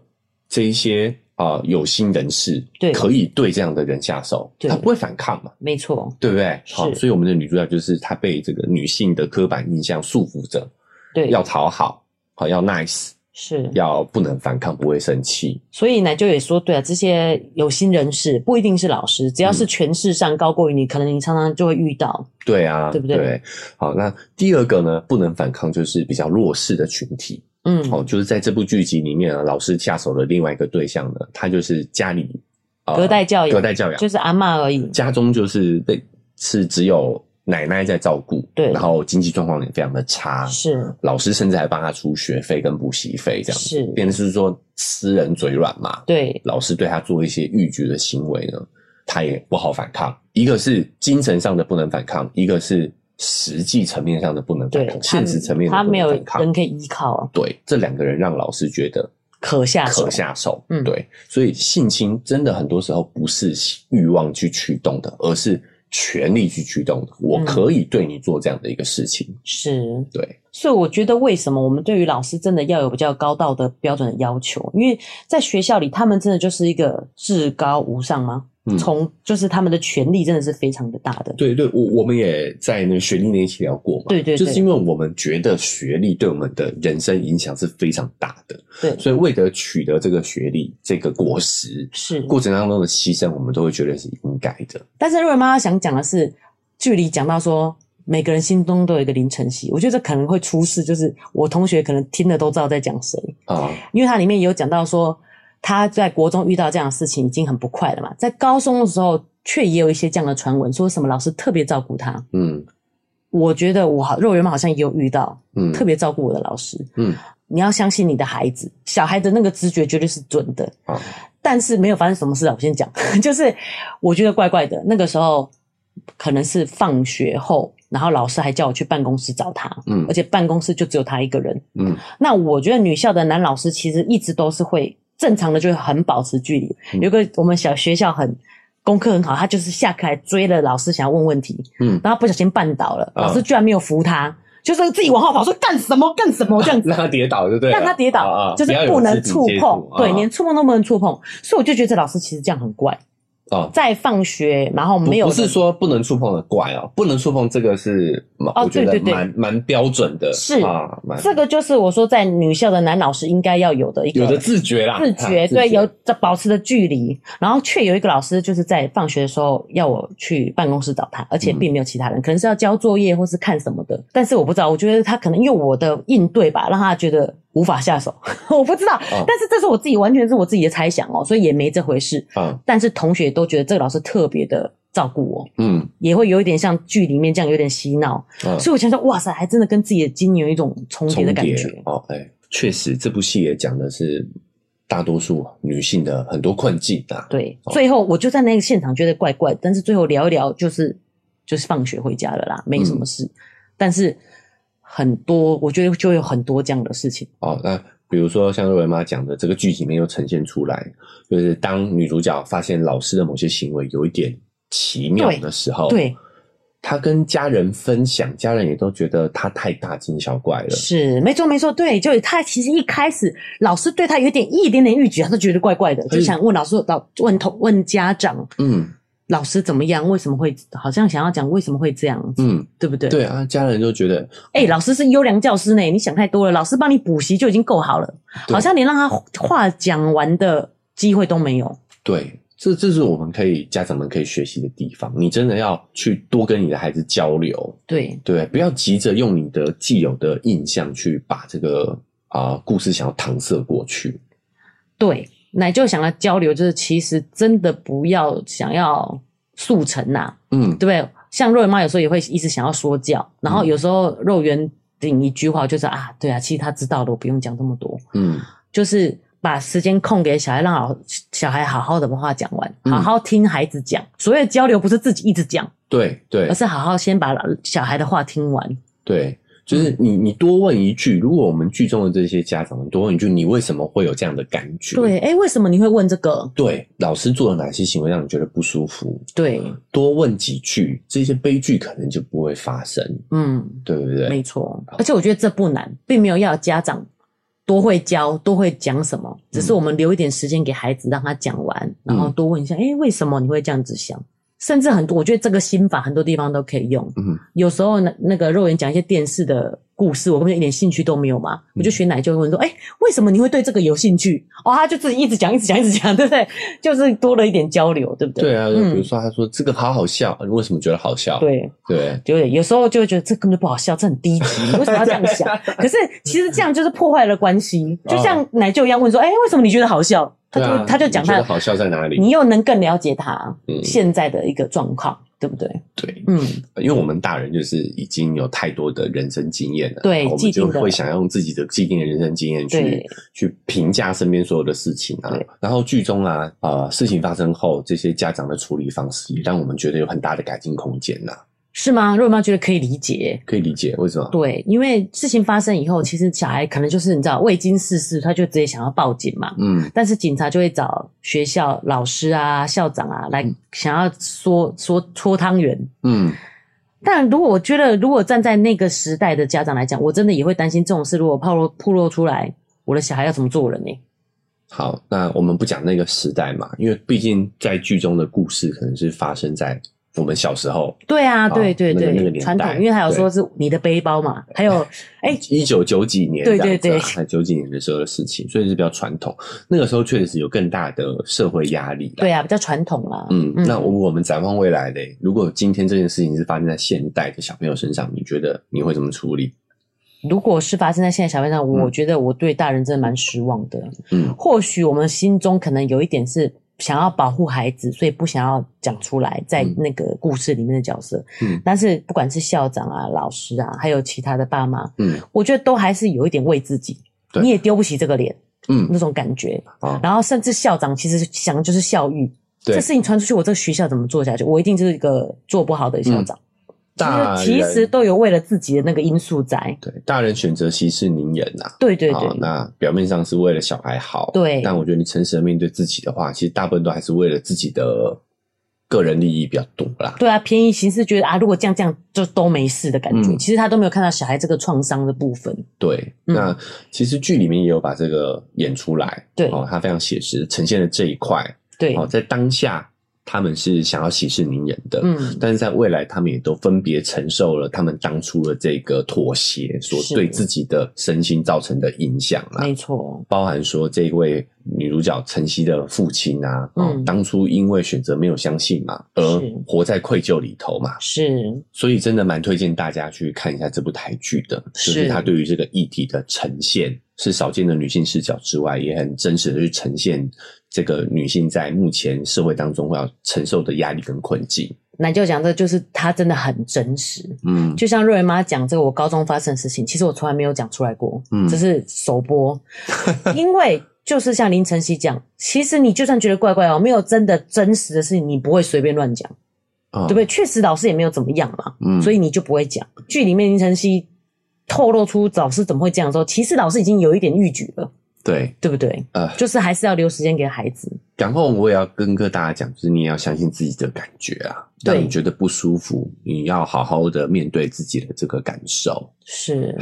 这一些啊、有心人士，对，可以对这样的人下手，对，他不会反抗嘛？没错，对不对？好，所以我们的女主角就是她被这个女性的刻板印象束缚着，对，要讨好，好要 nice。是要不能反抗，不会生气。所以奶就也说，对啊，这些有心人士不一定是老师，只要是权势上高过于你，嗯，可能你常常就会遇到。对啊，对不对？对。好，那第二个呢，不能反抗就是比较弱势的群体。嗯，好，就是在这部剧集里面啊，老师下手的另外一个对象呢，他就是家里隔代教养，隔代教养就是阿嬷而已，家中就是被是只有。奶奶在照顾，对，然后经济状况也非常的差，是。老师甚至还帮他出学费跟补习费，这样。子，是，变成是说私人嘴软嘛，对，老师对他做一些逾矩的行为呢，他也不好反抗，一个是精神上的不能反抗，一个是实际层面上的不能反抗，现实层面的不能反抗，他没有人可以依靠。啊，对，这两个人让老师觉得可下手，可下手，嗯，对，所以性侵真的很多时候不是欲望去驱动的，而是。权力去驱动的，我可以对你做这样的一个事情，嗯、是对，所以我觉得为什么我们对于老师真的要有比较高道德标准的要求？因为在学校里，他们真的就是一个至高无上吗？从、嗯、就是他们的权利真的是非常的大的，对对，我我们也在那个学历那一期聊过嘛，对，对对，就是因为我们觉得学历对我们的人生影响是非常大的，对，所以为了取得这个学历这个果实，是。过程当中的牺牲，我们都会觉得是应该的。但是瑞妈妈想讲的是，距离讲到说每个人心中都有一个林晨曦，我觉得这可能会出事，就是我同学可能听了都知道在讲谁。啊，因为它里面也有讲到说。他在国中遇到这样的事情已经很不快了嘛，在高中的时候却也有一些这样的传闻，说什么老师特别照顾他。嗯，我觉得我好肉圆妈好像也有遇到，嗯，特别照顾我的老师。嗯，你要相信你的孩子，小孩的那个直觉绝对是准的。啊，但是没有发生什么事啊，我先讲，就是我觉得怪怪的。那个时候可能是放学后，然后老师还叫我去办公室找他。嗯，而且办公室就只有他一个人。嗯，那我觉得女校的男老师其实一直都是会。正常的就是很保持距离。有个我们小学校很功课很好，他就是下课还追了老师，想要问问题。嗯，然后不小心绊倒了，老师居然没有扶他，就是自己往后跑，说干什么干什么这样子，让他跌倒就对，让他跌倒，就是不能触碰，对，连触碰都不能触碰。所以我就觉得这老师其实这样很怪。哦，在放学，然后没有不，是说不能触碰的怪哦，不能触碰这个是哦，对对对，蛮蛮标准的，是。啊，这个就是我说在女校的男老师应该要有的一个有的自觉啦，自觉对，有着保持的距离，然后却有一个老师就是在放学的时候要我去办公室找他，而且并没有其他人，嗯、可能是要交作业或是看什么的，但是我不知道，我觉得他可能因为我的应对吧，让他觉得。无法下手，我不知道，嗯，但是这是我自己完全是我自己的猜想哦，所以也没这回事。嗯，但是同学都觉得这个老师特别的照顾我，嗯，也会有一点像剧里面这样有点洗脑，嗯，所以我想说，哇塞，还真的跟自己的经历有一种重叠的感觉。哦，哎，确实，这部戏也讲的是大多数女性的很多困境啊。对，哦，最后我就在那个现场觉得怪怪，但是最后聊一聊，就是就是放学回家了啦，没什么事，嗯，但是。很多，我觉得就有很多这样的事情。哦，那比如说像瑞文妈讲的，这个剧里面又呈现出来，就是当女主角发现老师的某些行为有一点奇妙的时候，对，她跟家人分享，家人也都觉得她太大惊小怪了。是，没错没错，对，就她其实一开始老师对她有点一点点预举，她都觉得怪怪的，就想问老师，老问同问家长，嗯。老师怎么样？为什么会好像想要讲为什么会这样？嗯，对不对？对啊，家人就觉得，哎、欸，老师是优良教师呢，你想太多了。老师帮你补习就已经够好了，好像连让他话讲完的机会都没有。对，这这是我们可以家长们可以学习的地方。你真的要去多跟你的孩子交流。对对，不要急着用你的既有的印象去把这个啊、呃、故事想要搪塞过去。对。奶就想要交流，就是其实真的不要想要速成呐、啊，嗯，对不对？像肉圆妈有时候也会一直想要说教，然后有时候肉圆顶一句话就是啊，对啊，其实他知道的，我不用讲这么多，嗯，就是把时间空给小孩，让老小孩好好的把话讲完，好好听孩子讲。所谓的交流不是自己一直讲，对对，而是好好先把小孩的话听完，对。就是你，你多问一句。如果我们剧中的这些家长们多问一句，你为什么会有这样的感觉？对，哎、欸，为什么你会问这个？对，老师做了哪些行为让你觉得不舒服？对，多问几句，这些悲剧可能就不会发生。嗯，对不对？没错。而且我觉得这不难，并没有要家长多会教、多会讲什么，只是我们留一点时间给孩子，让他讲完，嗯、然后多问一下，哎、欸，为什么你会这样子想？甚至很多，我觉得这个心法很多地方都可以用。嗯，有时候那那个肉眼讲一些电视的故事，我根本一点兴趣都没有嘛，嗯、我就学奶就问说，哎、欸，为什么你会对这个有兴趣？哦，他就自己一直讲，一直讲，一直讲，对不对？就是多了一点交流，对不对？对啊，就比如说他说、嗯、这个好好笑，你为什么觉得好笑？对对，对，有时候就会觉得这根本就不好笑，这很低级，你 为什么要这样想？可是其实这样就是破坏了关系，就像奶舅一样问说，哎、欸，为什么你觉得好笑？他就、啊、他就讲他的好笑在哪里？你又能更了解他现在的一个状况，嗯、对不对？对，嗯，因为我们大人就是已经有太多的人生经验了，对，我们就会想要用自己的既定的人生经验去去评价身边所有的事情啊。然后剧中啊，呃，事情发生后，这些家长的处理方式也让我们觉得有很大的改进空间呐。是吗？肉圆妈觉得可以理解，可以理解为什么？对，因为事情发生以后，其实小孩可能就是你知道未经世事，他就直接想要报警嘛。嗯，但是警察就会找学校老师啊、校长啊来想要说说搓汤圆。嗯，但如果我觉得，如果站在那个时代的家长来讲，我真的也会担心这种事，如果暴露暴露出来，我的小孩要怎么做人呢？好，那我们不讲那个时代嘛，因为毕竟在剧中的故事可能是发生在。我们小时候，对啊，对对对，那个年代，因为还有说是你的背包嘛，还有哎，一九九几年，对对对，九几年的时候的事情，所以是比较传统。那个时候确实有更大的社会压力，对啊，比较传统啦。嗯，那我我们展望未来嘞，如果今天这件事情是发生在现代的小朋友身上，你觉得你会怎么处理？如果是发生在现在小朋友身上，我觉得我对大人真的蛮失望的。嗯，或许我们心中可能有一点是。想要保护孩子，所以不想要讲出来，在那个故事里面的角色。嗯，但是不管是校长啊、老师啊，还有其他的爸妈，嗯，我觉得都还是有一点为自己。你也丢不起这个脸，嗯，那种感觉。啊，然后甚至校长其实想的就是校誉，这事情传出去，我这个学校怎么做下去？我一定就是一个做不好的校长。大其实都有为了自己的那个因素在。对，大人选择息事宁人呐。对对对。那表面上是为了小孩好。对。但我觉得你诚实的面对自己的话，其实大部分都还是为了自己的个人利益比较多啦。对啊，便宜行事，觉得啊，如果这样这样就都没事的感觉。嗯、其实他都没有看到小孩这个创伤的部分。对。那其实剧里面也有把这个演出来。对。哦，他非常写实，呈现了这一块。对。哦，在当下。他们是想要息事宁人的，嗯，但是在未来，他们也都分别承受了他们当初的这个妥协所对自己的身心造成的影响啦。没错，包含说这一位女主角晨曦的父亲啊，嗯，当初因为选择没有相信嘛，而活在愧疚里头嘛，是，所以真的蛮推荐大家去看一下这部台剧的，就是他对于这个议题的呈现是少见的女性视角之外，也很真实的去呈现。这个女性在目前社会当中会要承受的压力跟困境，那就讲这就是她真的很真实，嗯，就像瑞文妈讲这个我高中发生的事情，其实我从来没有讲出来过，嗯，这是首播，因为就是像林晨曦讲，其实你就算觉得怪怪哦，没有真的真实的事情，你不会随便乱讲，哦，对不对？确实老师也没有怎么样嘛，嗯，所以你就不会讲。剧里面林晨曦透露出老师怎么会这样说，其实老师已经有一点预举了。对，对不对？呃，就是还是要留时间给孩子。然后我也要跟各大家讲，就是你也要相信自己的感觉啊。让你觉得不舒服，你要好好的面对自己的这个感受。是，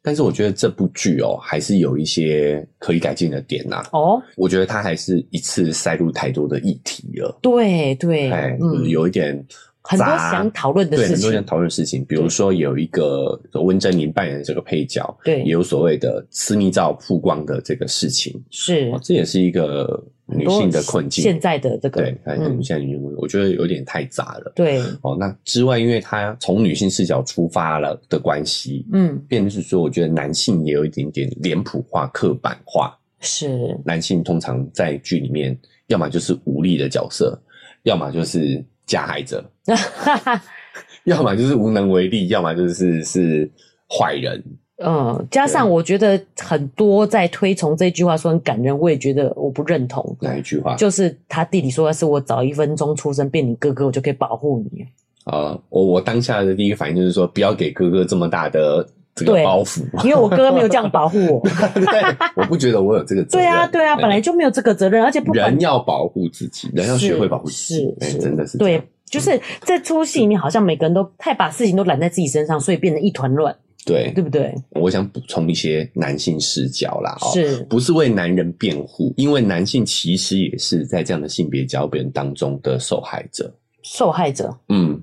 但是我觉得这部剧哦，还是有一些可以改进的点呐。哦，我觉得它还是一次塞入太多的议题了。对对，嗯，有一点。很多想讨论的事情，对，很多想讨论的事情，比如说有一个温贞菱扮演的这个配角，对，也有所谓的私密照曝光的这个事情，是，这也是一个女性的困境。现在的这个，对，现在女性，我觉得有点太杂了。对，哦，那之外，因为她从女性视角出发了的关系，嗯，变成是说，我觉得男性也有一点点脸谱化、刻板化。是，男性通常在剧里面，要么就是武力的角色，要么就是。加害者，要么就是无能为力，要么就是是坏人。嗯，加上我觉得很多在推崇这句话说很感人，我也觉得我不认同。哪一句话？就是他弟弟说的是我早一分钟出生变你哥哥，我就可以保护你。啊、呃，我我当下的第一个反应就是说，不要给哥哥这么大的这个包袱，因为我哥哥没有这样保护我。对，我不觉得我有这个责任。对啊，对啊，本来就没有这个责任，而且不人要保护自己，人要学会保护自己，是，真的是对。就是在出戏里面，好像每个人都太把事情都揽在自己身上，所以变得一团乱。对，对不对？我想补充一些男性视角啦，是不是为男人辩护？因为男性其实也是在这样的性别交变当中的受害者。受害者，嗯，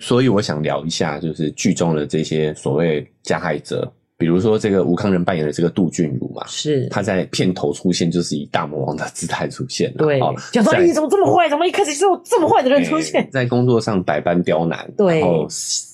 所以我想聊一下，就是剧中的这些所谓加害者。比如说，这个吴康仁扮演的这个杜俊儒嘛，是他在片头出现，就是以大魔王的姿态出现。对，讲说你怎么这么坏？怎么一开始就这么坏的人出现？在工作上百般刁难，对，然后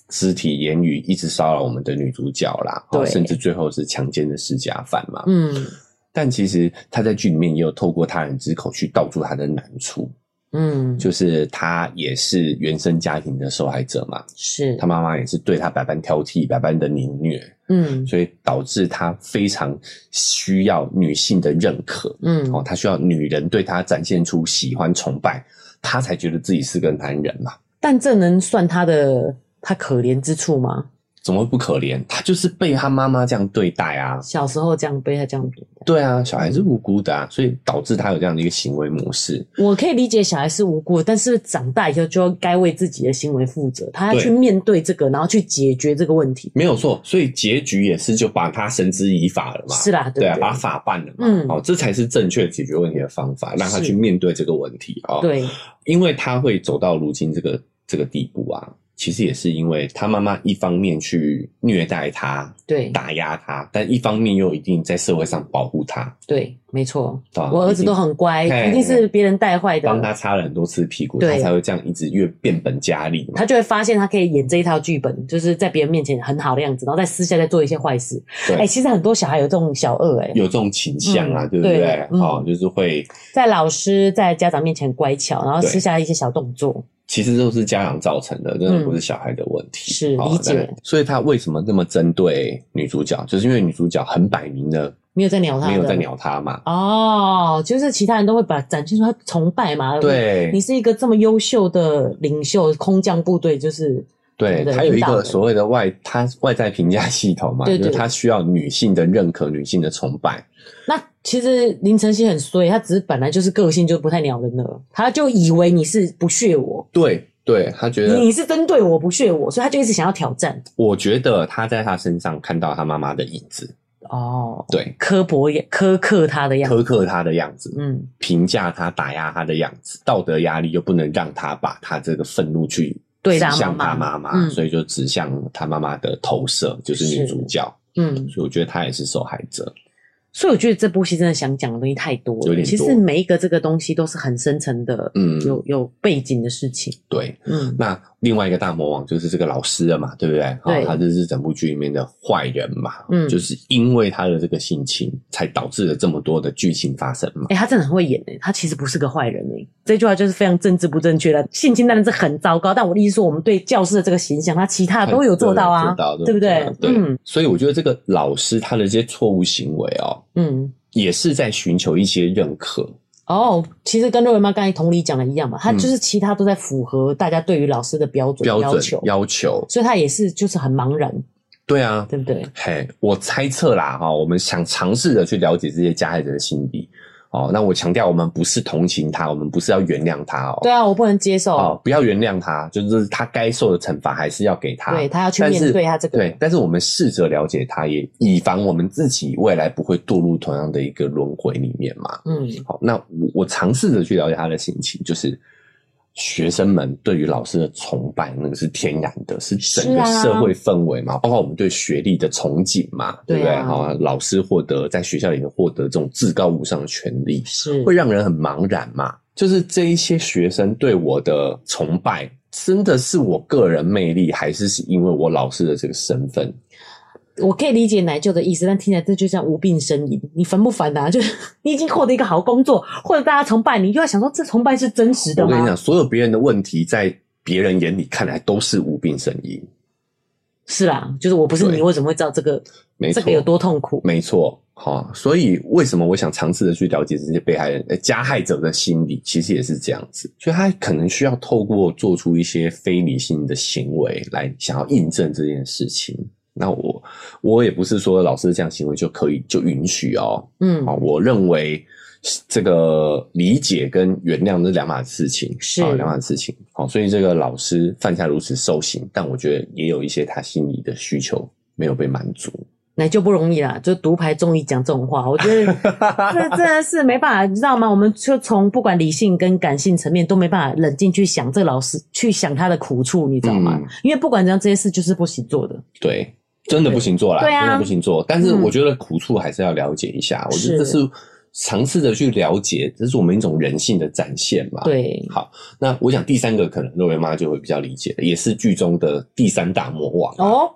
肢体言语一直骚扰我们的女主角啦，对，甚至最后是强奸的施家犯嘛。嗯，但其实他在剧里面也有透过他人之口去道出他的难处。嗯，就是他也是原生家庭的受害者嘛，是。他妈妈也是对他百般挑剔、百般的凌虐，嗯，所以导致他非常需要女性的认可，嗯，哦，他需要女人对他展现出喜欢、崇拜，他才觉得自己是个男人嘛。但这能算他的他可怜之处吗？怎么会不可怜？他就是被他妈妈这样对待啊！小时候这样被他这样对待。对啊，小孩是无辜的啊，所以导致他有这样的一个行为模式。我可以理解小孩是无辜的，但是长大以后就要该为自己的行为负责，他要去面对这个，然后去解决这个问题。没有错，所以结局也是就把他绳之以法了嘛。是啦，对，对，对啊，把法办了嘛。嗯，哦，这才是正确解决问题的方法，让他去面对这个问题啊。对，因为他会走到如今这个这个地步啊。其实也是因为他妈妈一方面去虐待他，对，打压他，但一方面又一定在社会上保护他。对，没错，我儿子都很乖，一定是别人带坏的，帮他擦了很多次屁股，他才会这样一直越变本加厉。他就会发现他可以演这一套剧本，就是在别人面前很好的样子，然后在私下再做一些坏事。哎，其实很多小孩有这种小恶，哎，有这种倾向啊，对不对？哦，就是会在老师在家长面前乖巧，然后私下一些小动作。其实都是家长造成的，真的不是小孩的问题。嗯、是理解，所以他为什么那么针对女主角？就是因为女主角很摆明的没有在鸟他，没有在鸟他嘛。哦，就是其他人都会把展现出他崇拜嘛。对，你是一个这么优秀的领袖，空降部队就是。对，他有一个所谓的外，他外在评价系统嘛，对对，就是他需要女性的认可，女性的崇拜。那其实林晨曦很衰，他只是本来就是个性就不太鸟人了，他就以为你是不屑我，对对，他觉得你是针对我不屑我，所以他就一直想要挑战。我觉得他在他身上看到他妈妈的影子，哦，对，刻薄也苛刻他的样子，苛刻他的样子，嗯，评价他、打压他的样子，道德压力又不能让他把他这个愤怒去。指向他妈妈，嗯、所以就指向他妈妈的投射，就是女主角。嗯，所以我觉得他也是受害者。所以我觉得这部戏真的想讲的东西太多了，有点多。其实每一个这个东西都是很深层的，嗯，有有背景的事情。对，嗯，那。另外一个大魔王就是这个老师了嘛，对不对？对，他就是整部剧里面的坏人嘛。嗯，就是因为他的这个性情，才导致了这么多的剧情发生嘛。哎，他真的很会演诶，他其实不是个坏人诶。这句话就是非常政治不正确的。性侵当然是很糟糕，但我的意思说，我们对教师的这个形象，他其他的都有做到啊，做到，对不对？对。所以我觉得这个老师他的这些错误行为哦，嗯，也是在寻求一些认可。哦，oh, 其实跟瑞文妈刚才同理讲的一样嘛，他就是其他都在符合大家对于老师的标准要求要求，所以他也是就是很茫然。对啊，对不对？嘿，我猜测啦哈，我们想尝试着去了解这些加害者的心理哦，那我强调，我们不是同情他，我们不是要原谅他哦。对啊，我不能接受。哦，不要原谅他，就是他该受的惩罚还是要给他。对，他要去面对他这个。对，但是我们试着了解他，也以防我们自己未来不会堕入同样的一个轮回里面嘛。嗯，好，那我我尝试着去了解他的心情，就是。学生们对于老师的崇拜，那个是天然的，是整个社会氛围嘛，包括我们对学历的憧憬嘛，对不对？好，老师获得在学校里面获得这种至高无上的权利，是会让人很茫然嘛。就是这一些学生对我的崇拜，真的是我个人魅力，还是是因为我老师的这个身份？我可以理解奶舅的意思，但听起来这就像无病呻吟。你烦不烦啊？就是你已经获得一个好工作，或者大家崇拜你，就要想说这崇拜是真实的吗？我跟你讲，所有别人的问题，在别人眼里看来都是无病呻吟。是啦，就是我不是你，为什么会知道这个？没错，这个有多痛苦？没错，好，所以为什么我想尝试的去了解这些被害人、加害者的心理，其实也是这样子，所以他可能需要透过做出一些非理性的行为来想要印证这件事情。那我我也不是说老师这样行为就可以就允许哦，嗯，好，我认为这个理解跟原谅是两码事情，是两码事情。好，所以这个老师犯下如此兽行，但我觉得也有一些他心里的需求没有被满足，那就不容易啦。就独排众议讲这种话，我觉得 这真的是没办法，你知道吗？我们就从不管理性跟感性层面都没办法冷静去想这个老师，去想他的苦处，你知道吗？嗯，因为不管怎样，这些事就是不行做的。对。真的不行做啦，对啊，真的不行做。但是我觉得苦处还是要了解一下。嗯、我觉得这是尝试着去了解，这是我们一种人性的展现嘛。对，好，那我想第三个可能肉圆妈就会比较理解，也是剧中的第三大魔王哦，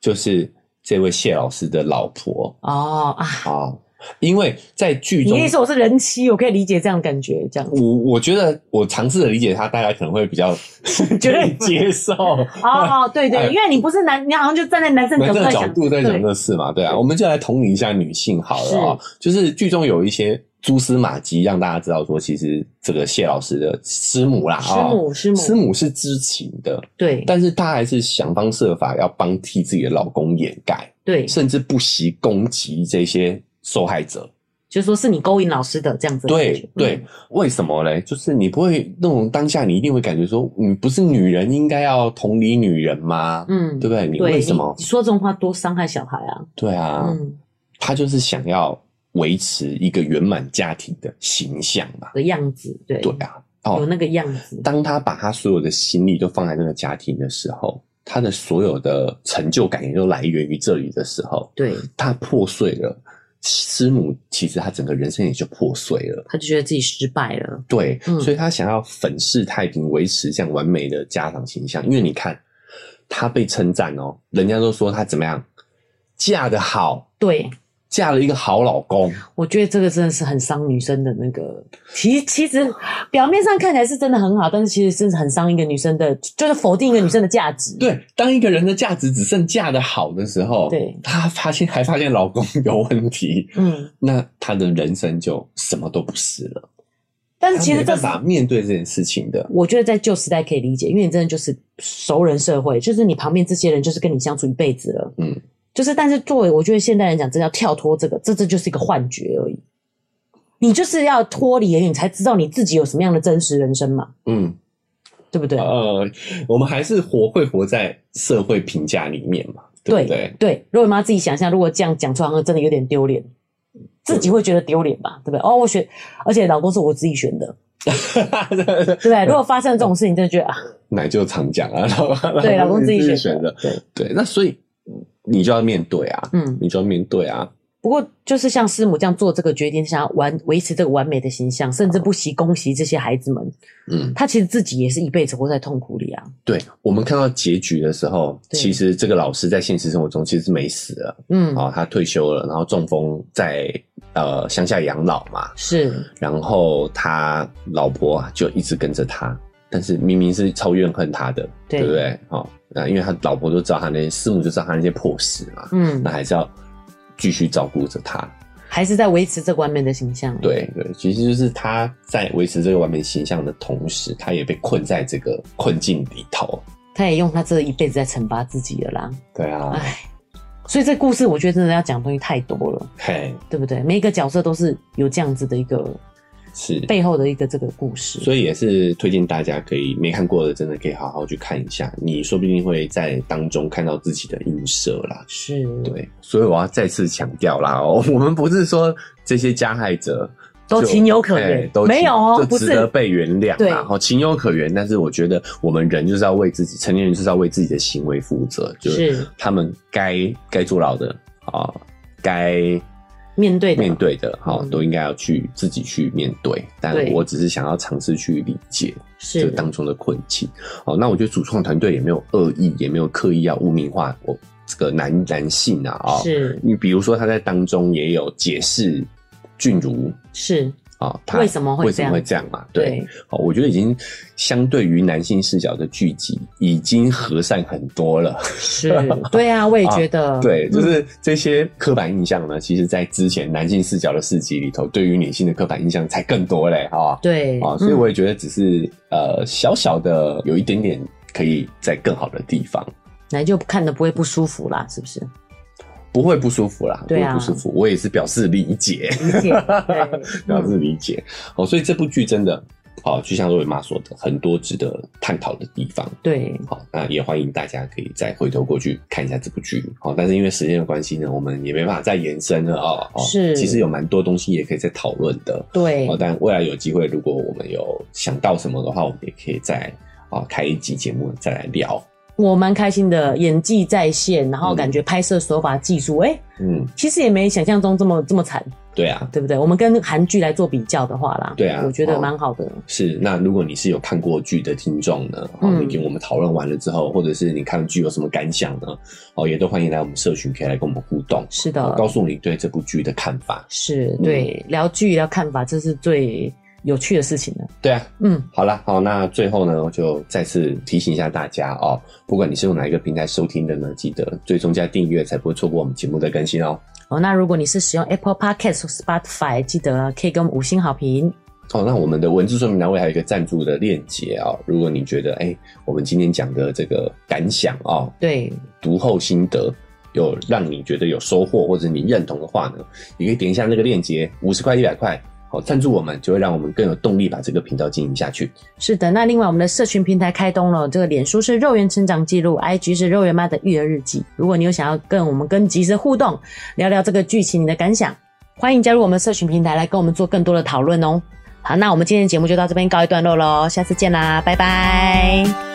就是这位谢老师的老婆哦啊。好因为在剧中，你意思我是人妻，我可以理解这样感觉，这样。我我觉得我尝试着理解他，大家可能会比较 觉得 接受。哦哦，对对，因为你不是男，你好像就站在男生角度角度在讲这事嘛，对啊。我们就来同理一下女性好了啊，就是剧中有一些蛛丝马迹，让大家知道说，其实这个谢老师的师母啦，师母师母师母是知情的，对，但是她还是想方设法要帮替自己的老公掩盖，对，甚至不惜攻击这些。受害者就是说是你勾引老师的这样子的，对对，嗯、为什么嘞？就是你不会那种当下，你一定会感觉说，你不是女人应该要同理女人吗？嗯，对不对？你为什么你说这种话多伤害小孩啊？对啊，嗯，他就是想要维持一个圆满家庭的形象嘛的样子，对对啊，哦，有那个样子。当他把他所有的心力都放在那个家庭的时候，他的所有的成就感也都来源于这里的时候，对，他破碎了。师母其实她整个人生也就破碎了，她就觉得自己失败了。对，嗯、所以她想要粉饰太平，维持这样完美的家长形象。因为你看，她被称赞哦，人家都说她怎么样，嫁得好。对。嫁了一个好老公，我觉得这个真的是很伤女生的那个。其其实表面上看起来是真的很好，但是其实真的很伤一个女生的，就是否定一个女生的价值。对，当一个人的价值只剩嫁的好的时候，对，她发现还发现老公有问题，嗯，那她的人生就什么都不是了。但是其实这是面对这件事情的，我觉得在旧时代可以理解，因为你真的就是熟人社会，就是你旁边这些人就是跟你相处一辈子了，嗯。就是，但是作为我觉得现代人讲，真的要跳脱这个，这这就是一个幻觉而已。你就是要脱离，你才知道你自己有什么样的真实人生嘛。嗯，对不对？呃，我们还是活会活在社会评价里面嘛，对不对？对。如果妈自己想象，如果这样讲出来，好像真的有点丢脸，自己会觉得丢脸吧？对不对？哦，我选，而且老公是我自己选的，对不对？如果发生这种事情，真的觉得啊，奶就常讲啊，对，老公自己选的，对对。那所以。你就要面对啊，嗯，你就要面对啊。不过，就是像师母这样做这个决定，想要完维持这个完美的形象，甚至不惜攻击这些孩子们，嗯，他其实自己也是一辈子活在痛苦里啊。对，我们看到结局的时候，其实这个老师在现实生活中其实是没死了，嗯，哦，他退休了，然后中风在呃乡下养老嘛，是，然后他老婆就一直跟着他，但是明明是超怨恨他的，对，对不对？哦。那因为他老婆都知道他那些师母就知道他那些破事嘛，嗯，那还是要继续照顾着他，还是在维持这个完美的形象。对对，其实就是他在维持这个完美形象的同时，他也被困在这个困境里头。他也用他这一辈子在惩罚自己了啦。对啊，唉，所以这故事我觉得真的要讲东西太多了，嘿，对不对？每一个角色都是有这样子的一个。是。背后的一个这个故事，所以也是推荐大家可以没看过的，真的可以好好去看一下，你说不定会在当中看到自己的映射啦。是，对，所以我要再次强调啦哦，我们不是说这些加害者都情有可原，都没有哦，就值得被原谅然后，情有可原，但是我觉得我们人就是要为自己，成年人就是要为自己的行为负责，就是。他们该该坐牢的啊，该。面对的面对的，哈、嗯，都应该要去自己去面对。但我只是想要尝试去理解这当中的困境。哦，那我觉得主创团队也没有恶意，也没有刻意要污名化我这个男男性啊。啊，是你比如说他在当中也有解释俊如是。啊，他为什么会为什么会这样嘛？对，好，我觉得已经相对于男性视角的剧集，已经和善很多了。是，对啊，我也觉得，啊、对，就是这些刻板印象呢，其实，在之前男性视角的四集里头，对于女性的刻板印象才更多嘞，哈。对，啊，所以我也觉得，只是、嗯、呃，小小的有一点点可以在更好的地方，那就看的不会不舒服啦，是不是？不会不舒服啦，不会不舒服，我也是表示理解，理解，表示理解。哦，所以这部剧真的，好，就像若伟妈说的，很多值得探讨的地方。对，好，那也欢迎大家可以再回头过去看一下这部剧。好，但是因为时间的关系呢，我们也没办法再延伸了啊。是，其实有蛮多东西也可以再讨论的。对，但未来有机会，如果我们有想到什么的话，我们也可以再啊开一集节目再来聊。我蛮开心的，演技在线，然后感觉拍摄手法技术，哎、欸，嗯，其实也没想象中这么这么惨，对啊，对不对？我们跟韩剧来做比较的话啦，对啊，我觉得蛮好的。是，那如果你是有看过剧的听众呢，哦，你跟我们讨论完了之后，或者是你看剧有什么感想呢？哦，也都欢迎来我们社群，可以来跟我们互动。是的，告诉你对这部剧的看法。是对，嗯、聊剧聊看法，这是最。有趣的事情呢？对啊，嗯，好了，好，那最后呢，我就再次提醒一下大家哦，不管你是用哪一个平台收听的呢，记得追踪加订阅，才不会错过我们节目的更新哦。哦，那如果你是使用 Apple Podcast 或 Spotify，记得可以给我们五星好评。哦，那我们的文字说明栏位还有一个赞助的链接啊，如果你觉得哎、欸，我们今天讲的这个感想啊，对，读后心得有让你觉得有收获或者你认同的话呢，你可以点一下那个链接，五十块一百块。好，赞助我们就会让我们更有动力把这个频道经营下去。是的，那另外我们的社群平台开通了，这个脸书是肉圆成长记录，IG 是肉圆妈的育儿日记。如果你有想要跟我们更及时互动，聊聊这个剧情你的感想，欢迎加入我们社群平台来跟我们做更多的讨论哦。好，那我们今天的节目就到这边告一段落喽，下次见啦，拜拜。